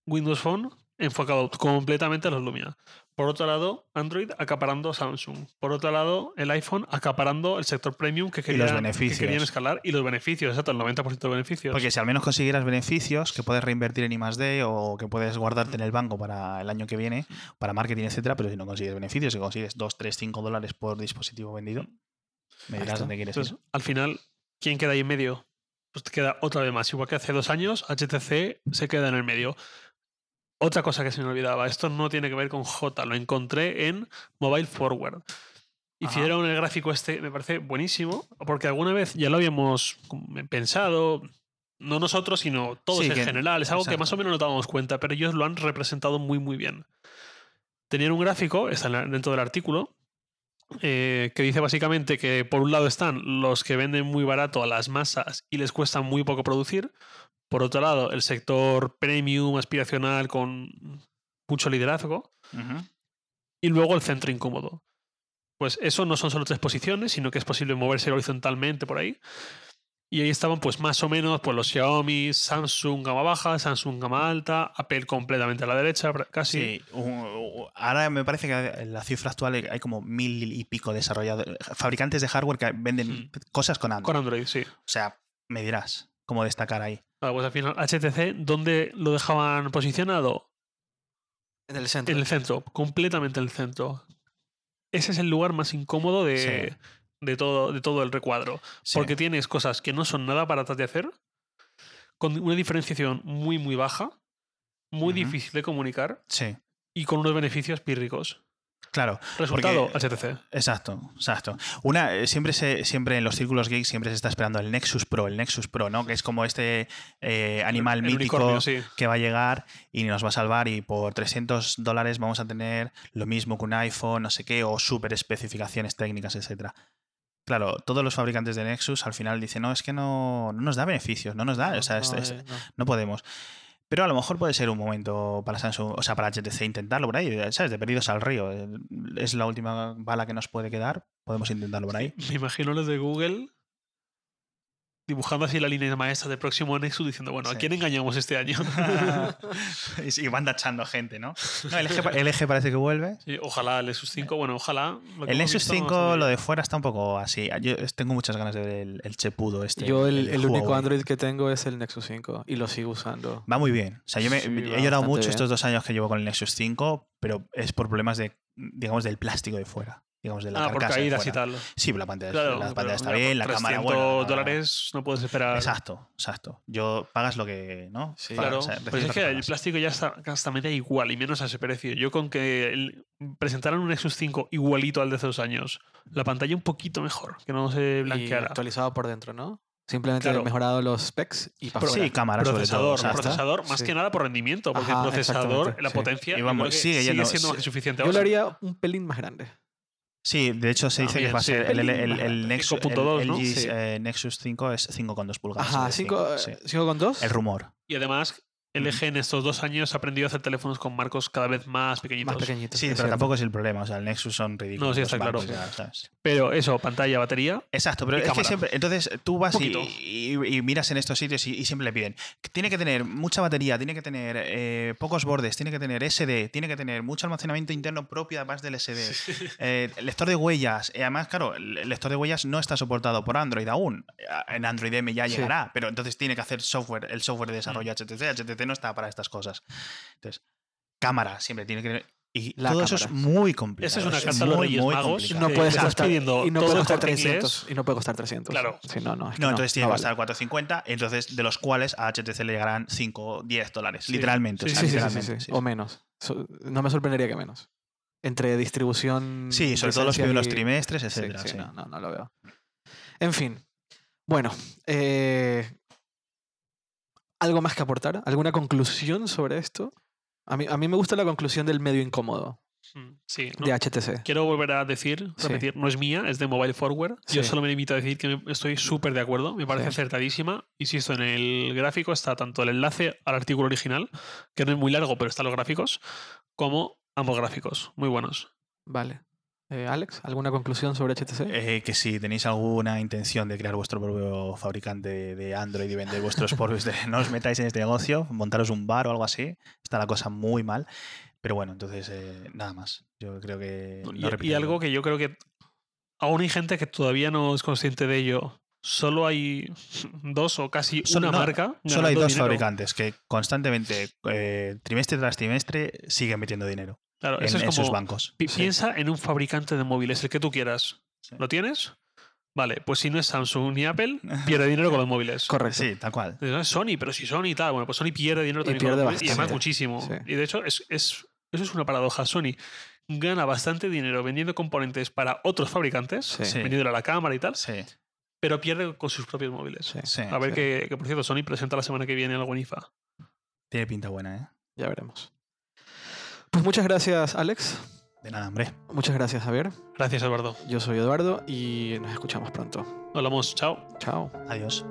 Windows Phone enfocado completamente a los Lumia. Por otro lado, Android acaparando Samsung. Por otro lado, el iPhone acaparando el sector premium que los querían, que beneficios. querían escalar y los beneficios, exacto, el 90% de beneficios. Porque si al menos consiguieras beneficios que puedes reinvertir en I+D o que puedes guardarte en el banco para el año que viene, para marketing, etcétera, pero si no consigues beneficios, si consigues 2, 3, 5 dólares por dispositivo vendido, me dirás dónde quieres Entonces, ir. al final, ¿quién queda ahí en medio? Pues te queda otra vez más. Igual que hace dos años, HTC se queda en el medio. Otra cosa que se me olvidaba, esto no tiene que ver con J, lo encontré en Mobile Forward. Ajá. Hicieron el gráfico este, me parece buenísimo, porque alguna vez ya lo habíamos pensado, no nosotros, sino todos Sí, en que- general. Es algo que más o menos nos dábamos cuenta, pero ellos lo han representado muy, muy bien. Tenían un gráfico, está dentro del artículo, eh, que dice básicamente que por un lado están los que venden muy barato a las masas y les cuesta muy poco producir. Por otro lado, el sector premium, aspiracional, con mucho liderazgo. Y luego el centro incómodo. Pues eso no son solo tres posiciones, sino que es posible moverse horizontalmente por ahí. Y ahí estaban, pues más o menos, pues los Xiaomi, Samsung gama baja, Samsung gama alta, Apple completamente a la derecha, casi. Sí, ahora me parece que en la cifra actual hay como mil y pico desarrolladores, fabricantes de hardware que venden Mm. cosas con Android. Con Android, sí. O sea, me dirás cómo destacar ahí. Ah, pues al final, HTC, ¿dónde lo dejaban posicionado? En el centro. En el centro, completamente en el centro. Ese es el lugar más incómodo de, Sí. de, todo, de todo el recuadro. Sí. Porque tienes cosas que no son nada baratas de hacer, con una diferenciación muy, muy baja, muy difícil de comunicar Sí, y con unos beneficios pírricos. Claro. Resultado, Porque- HTC. Exacto, exacto. Una, eh, siempre, se, siempre en los círculos geeks siempre se está esperando el Nexus Pro, el Nexus Pro, ¿no? Que es como este eh, animal El mítico sí. que va a llegar y nos va a salvar y por 300 dólares vamos a tener lo mismo que un iPhone, no sé qué, o super especificaciones técnicas, etcétera. Claro, todos los fabricantes de Nexus al final dicen, no, es que no, no nos da beneficios, no nos da, o sea, No, es- eh, no podemos. Pero a lo mejor puede ser un momento para Samsung, o sea, para HTC intentarlo por ahí, ¿sabes? De perdidos al río. eh, Es la última bala que nos puede quedar, podemos intentarlo por ahí. (laughs) Me imagino los de Google dibujando así la línea maestra del próximo Nexus diciendo, bueno, ¿a Sí. quién engañamos este año? (laughs) y van tachando gente, ¿no? No, el, LG parece que vuelve. Sí, ojalá el Nexus 5, bueno, ojalá. lo que El Nexus visto no 5, está lo de fuera está un poco así. Yo tengo muchas ganas de ver el, el chepudo este. Yo el, único. Android que tengo es el Nexus 5 y lo sigo usando. Va muy bien. O sea, yo me- Sí, he llorado mucho bien. estos dos años que llevo con el Nexus 5, pero es por problemas de, digamos, del plástico de fuera. Digamos, de la Ah, por carcasa caídas y tal. Sí, la pantalla, Claro, la pero pantalla está bien, la cámara 300 buena. la cámara- dólares no puedes esperar. Exacto, exacto. Yo pagas lo que, ¿no? Sí. Pagas, Claro, o sea, pues es que el plástico ya está, hasta me da igual y menos a ese precio. Yo con que el- presentaran un Nexus 5 igualito al de hace dos años, la pantalla un poquito mejor, que no se Y blanqueara. actualizado por dentro, ¿no? Simplemente Claro. he mejorado los specs y para Sí, cámara sobre todo. procesador, procesador más Sí. que nada por rendimiento, porque Ajá, el procesador, la sí. potencia, Y yo vamos, sigue siendo más sí. que suficiente. Yo lo haría un pelín más grande. Sí, de hecho se dice que va a ser el, el- el- Nexus, 5.2, el, ¿no? Sí. eh, Nexus 5 es 5,2 pulgadas. Ajá, de 5 cinco, sí. con 2. El rumor. Y además, LG en estos dos años ha aprendido a hacer teléfonos con marcos cada vez más pequeñitos. Más pequeñitos. Sí, pero cierto. tampoco es el problema. O sea, el Nexus son ridículos. No, sí, está claro. Pero eso, pantalla, batería. Exacto, pero Y es que siempre. Entonces tú vas y, y- y miras en estos sitios y, y siempre le piden. Tiene que tener mucha batería, tiene que tener eh, pocos bordes, tiene que tener SD, tiene que tener mucho almacenamiento interno propio además del SD. eh, lector de huellas. Y además, claro, el lector de huellas no está soportado por Android aún. En Android M ya Sí. llegará, pero entonces tiene que hacer software, el software de Mm. desarrollo HTC. HTC no está para estas cosas. Entonces, cámara siempre tiene que. Y La todo eso es muy complicado. Esa es una carta a los Reyes Magos. no que puede estás costar, pidiendo y no todo puede costar corte 300. inglés. Y no puede costar 300. Claro. Sí, no, no. es que No, no, entonces tiene no que vale. costar 450, entonces de los cuales a HTC le llegarán 5 o 10 dólares, Sí. literalmente. o Sí, sea, Sí, sí, sí, sí, literalmente, sí, sí, O menos. No me sorprendería que menos. Entre distribución. Sí, sobre todo los primeros y- trimestres, Sí, etcétera. sí, sí. No, no, no lo veo. En fin. Bueno. eh, ¿Algo más que aportar? ¿Alguna conclusión sobre esto? A mí, a mí me gusta la conclusión del medio incómodo Mm, Sí, ¿no? de HTC. Quiero volver a decir, Sí. repetir, no es mía, es de Mobile Forward. Yo solo me limito a decir que estoy súper de acuerdo, me parece acertadísima. Insisto, en el gráfico está tanto el enlace al artículo original, que no es muy largo, pero están los gráficos, como ambos gráficos, muy buenos. Vale. Eh, Alex, ¿alguna conclusión sobre HTC? Eh, que si tenéis alguna intención de crear vuestro propio fabricante de, Android y vender vuestros propios, (laughs) no os metáis en este negocio, montaros un bar o algo así, está la cosa muy mal. Pero bueno, entonces eh, nada más. Yo creo que. Y, no y repetirlo. algo que yo creo que aún hay gente que todavía no es consciente de ello. Solo hay (laughs) dos o casi Solo- una no, marca. Solo hay dos dinero. fabricantes que constantemente, eh, trimestre tras trimestre, siguen metiendo dinero Claro, en, eso es en como sus bancos. Pi- Sí. Piensa en un fabricante de móviles, el que tú quieras. Sí. ¿Lo tienes? Vale, pues si no es Samsung ni Apple, (laughs) pierde dinero con los móviles. Correcto. Sí, tal cual. No es Sony, pero si Sony y tal, bueno, pues Sony pierde dinero Y también pierde con los móviles, y además bastante. muchísimo. Sí. Y de hecho, es, es- eso es una paradoja. Sony gana bastante dinero vendiendo componentes para otros fabricantes, Sí. Vendiéndole a la cámara y tal, Sí, pero pierde con sus propios móviles. Sí, sí. A ver sí. que, que, por cierto, Sony presenta la semana que viene algo en IFA. Tiene pinta buena, ¿eh? Ya veremos. Pues muchas gracias, Alex. De nada, hombre. Muchas gracias, Javier. Gracias, Eduardo. Yo soy Eduardo y nos escuchamos pronto. Hablamos. Chao. Chao. Adiós.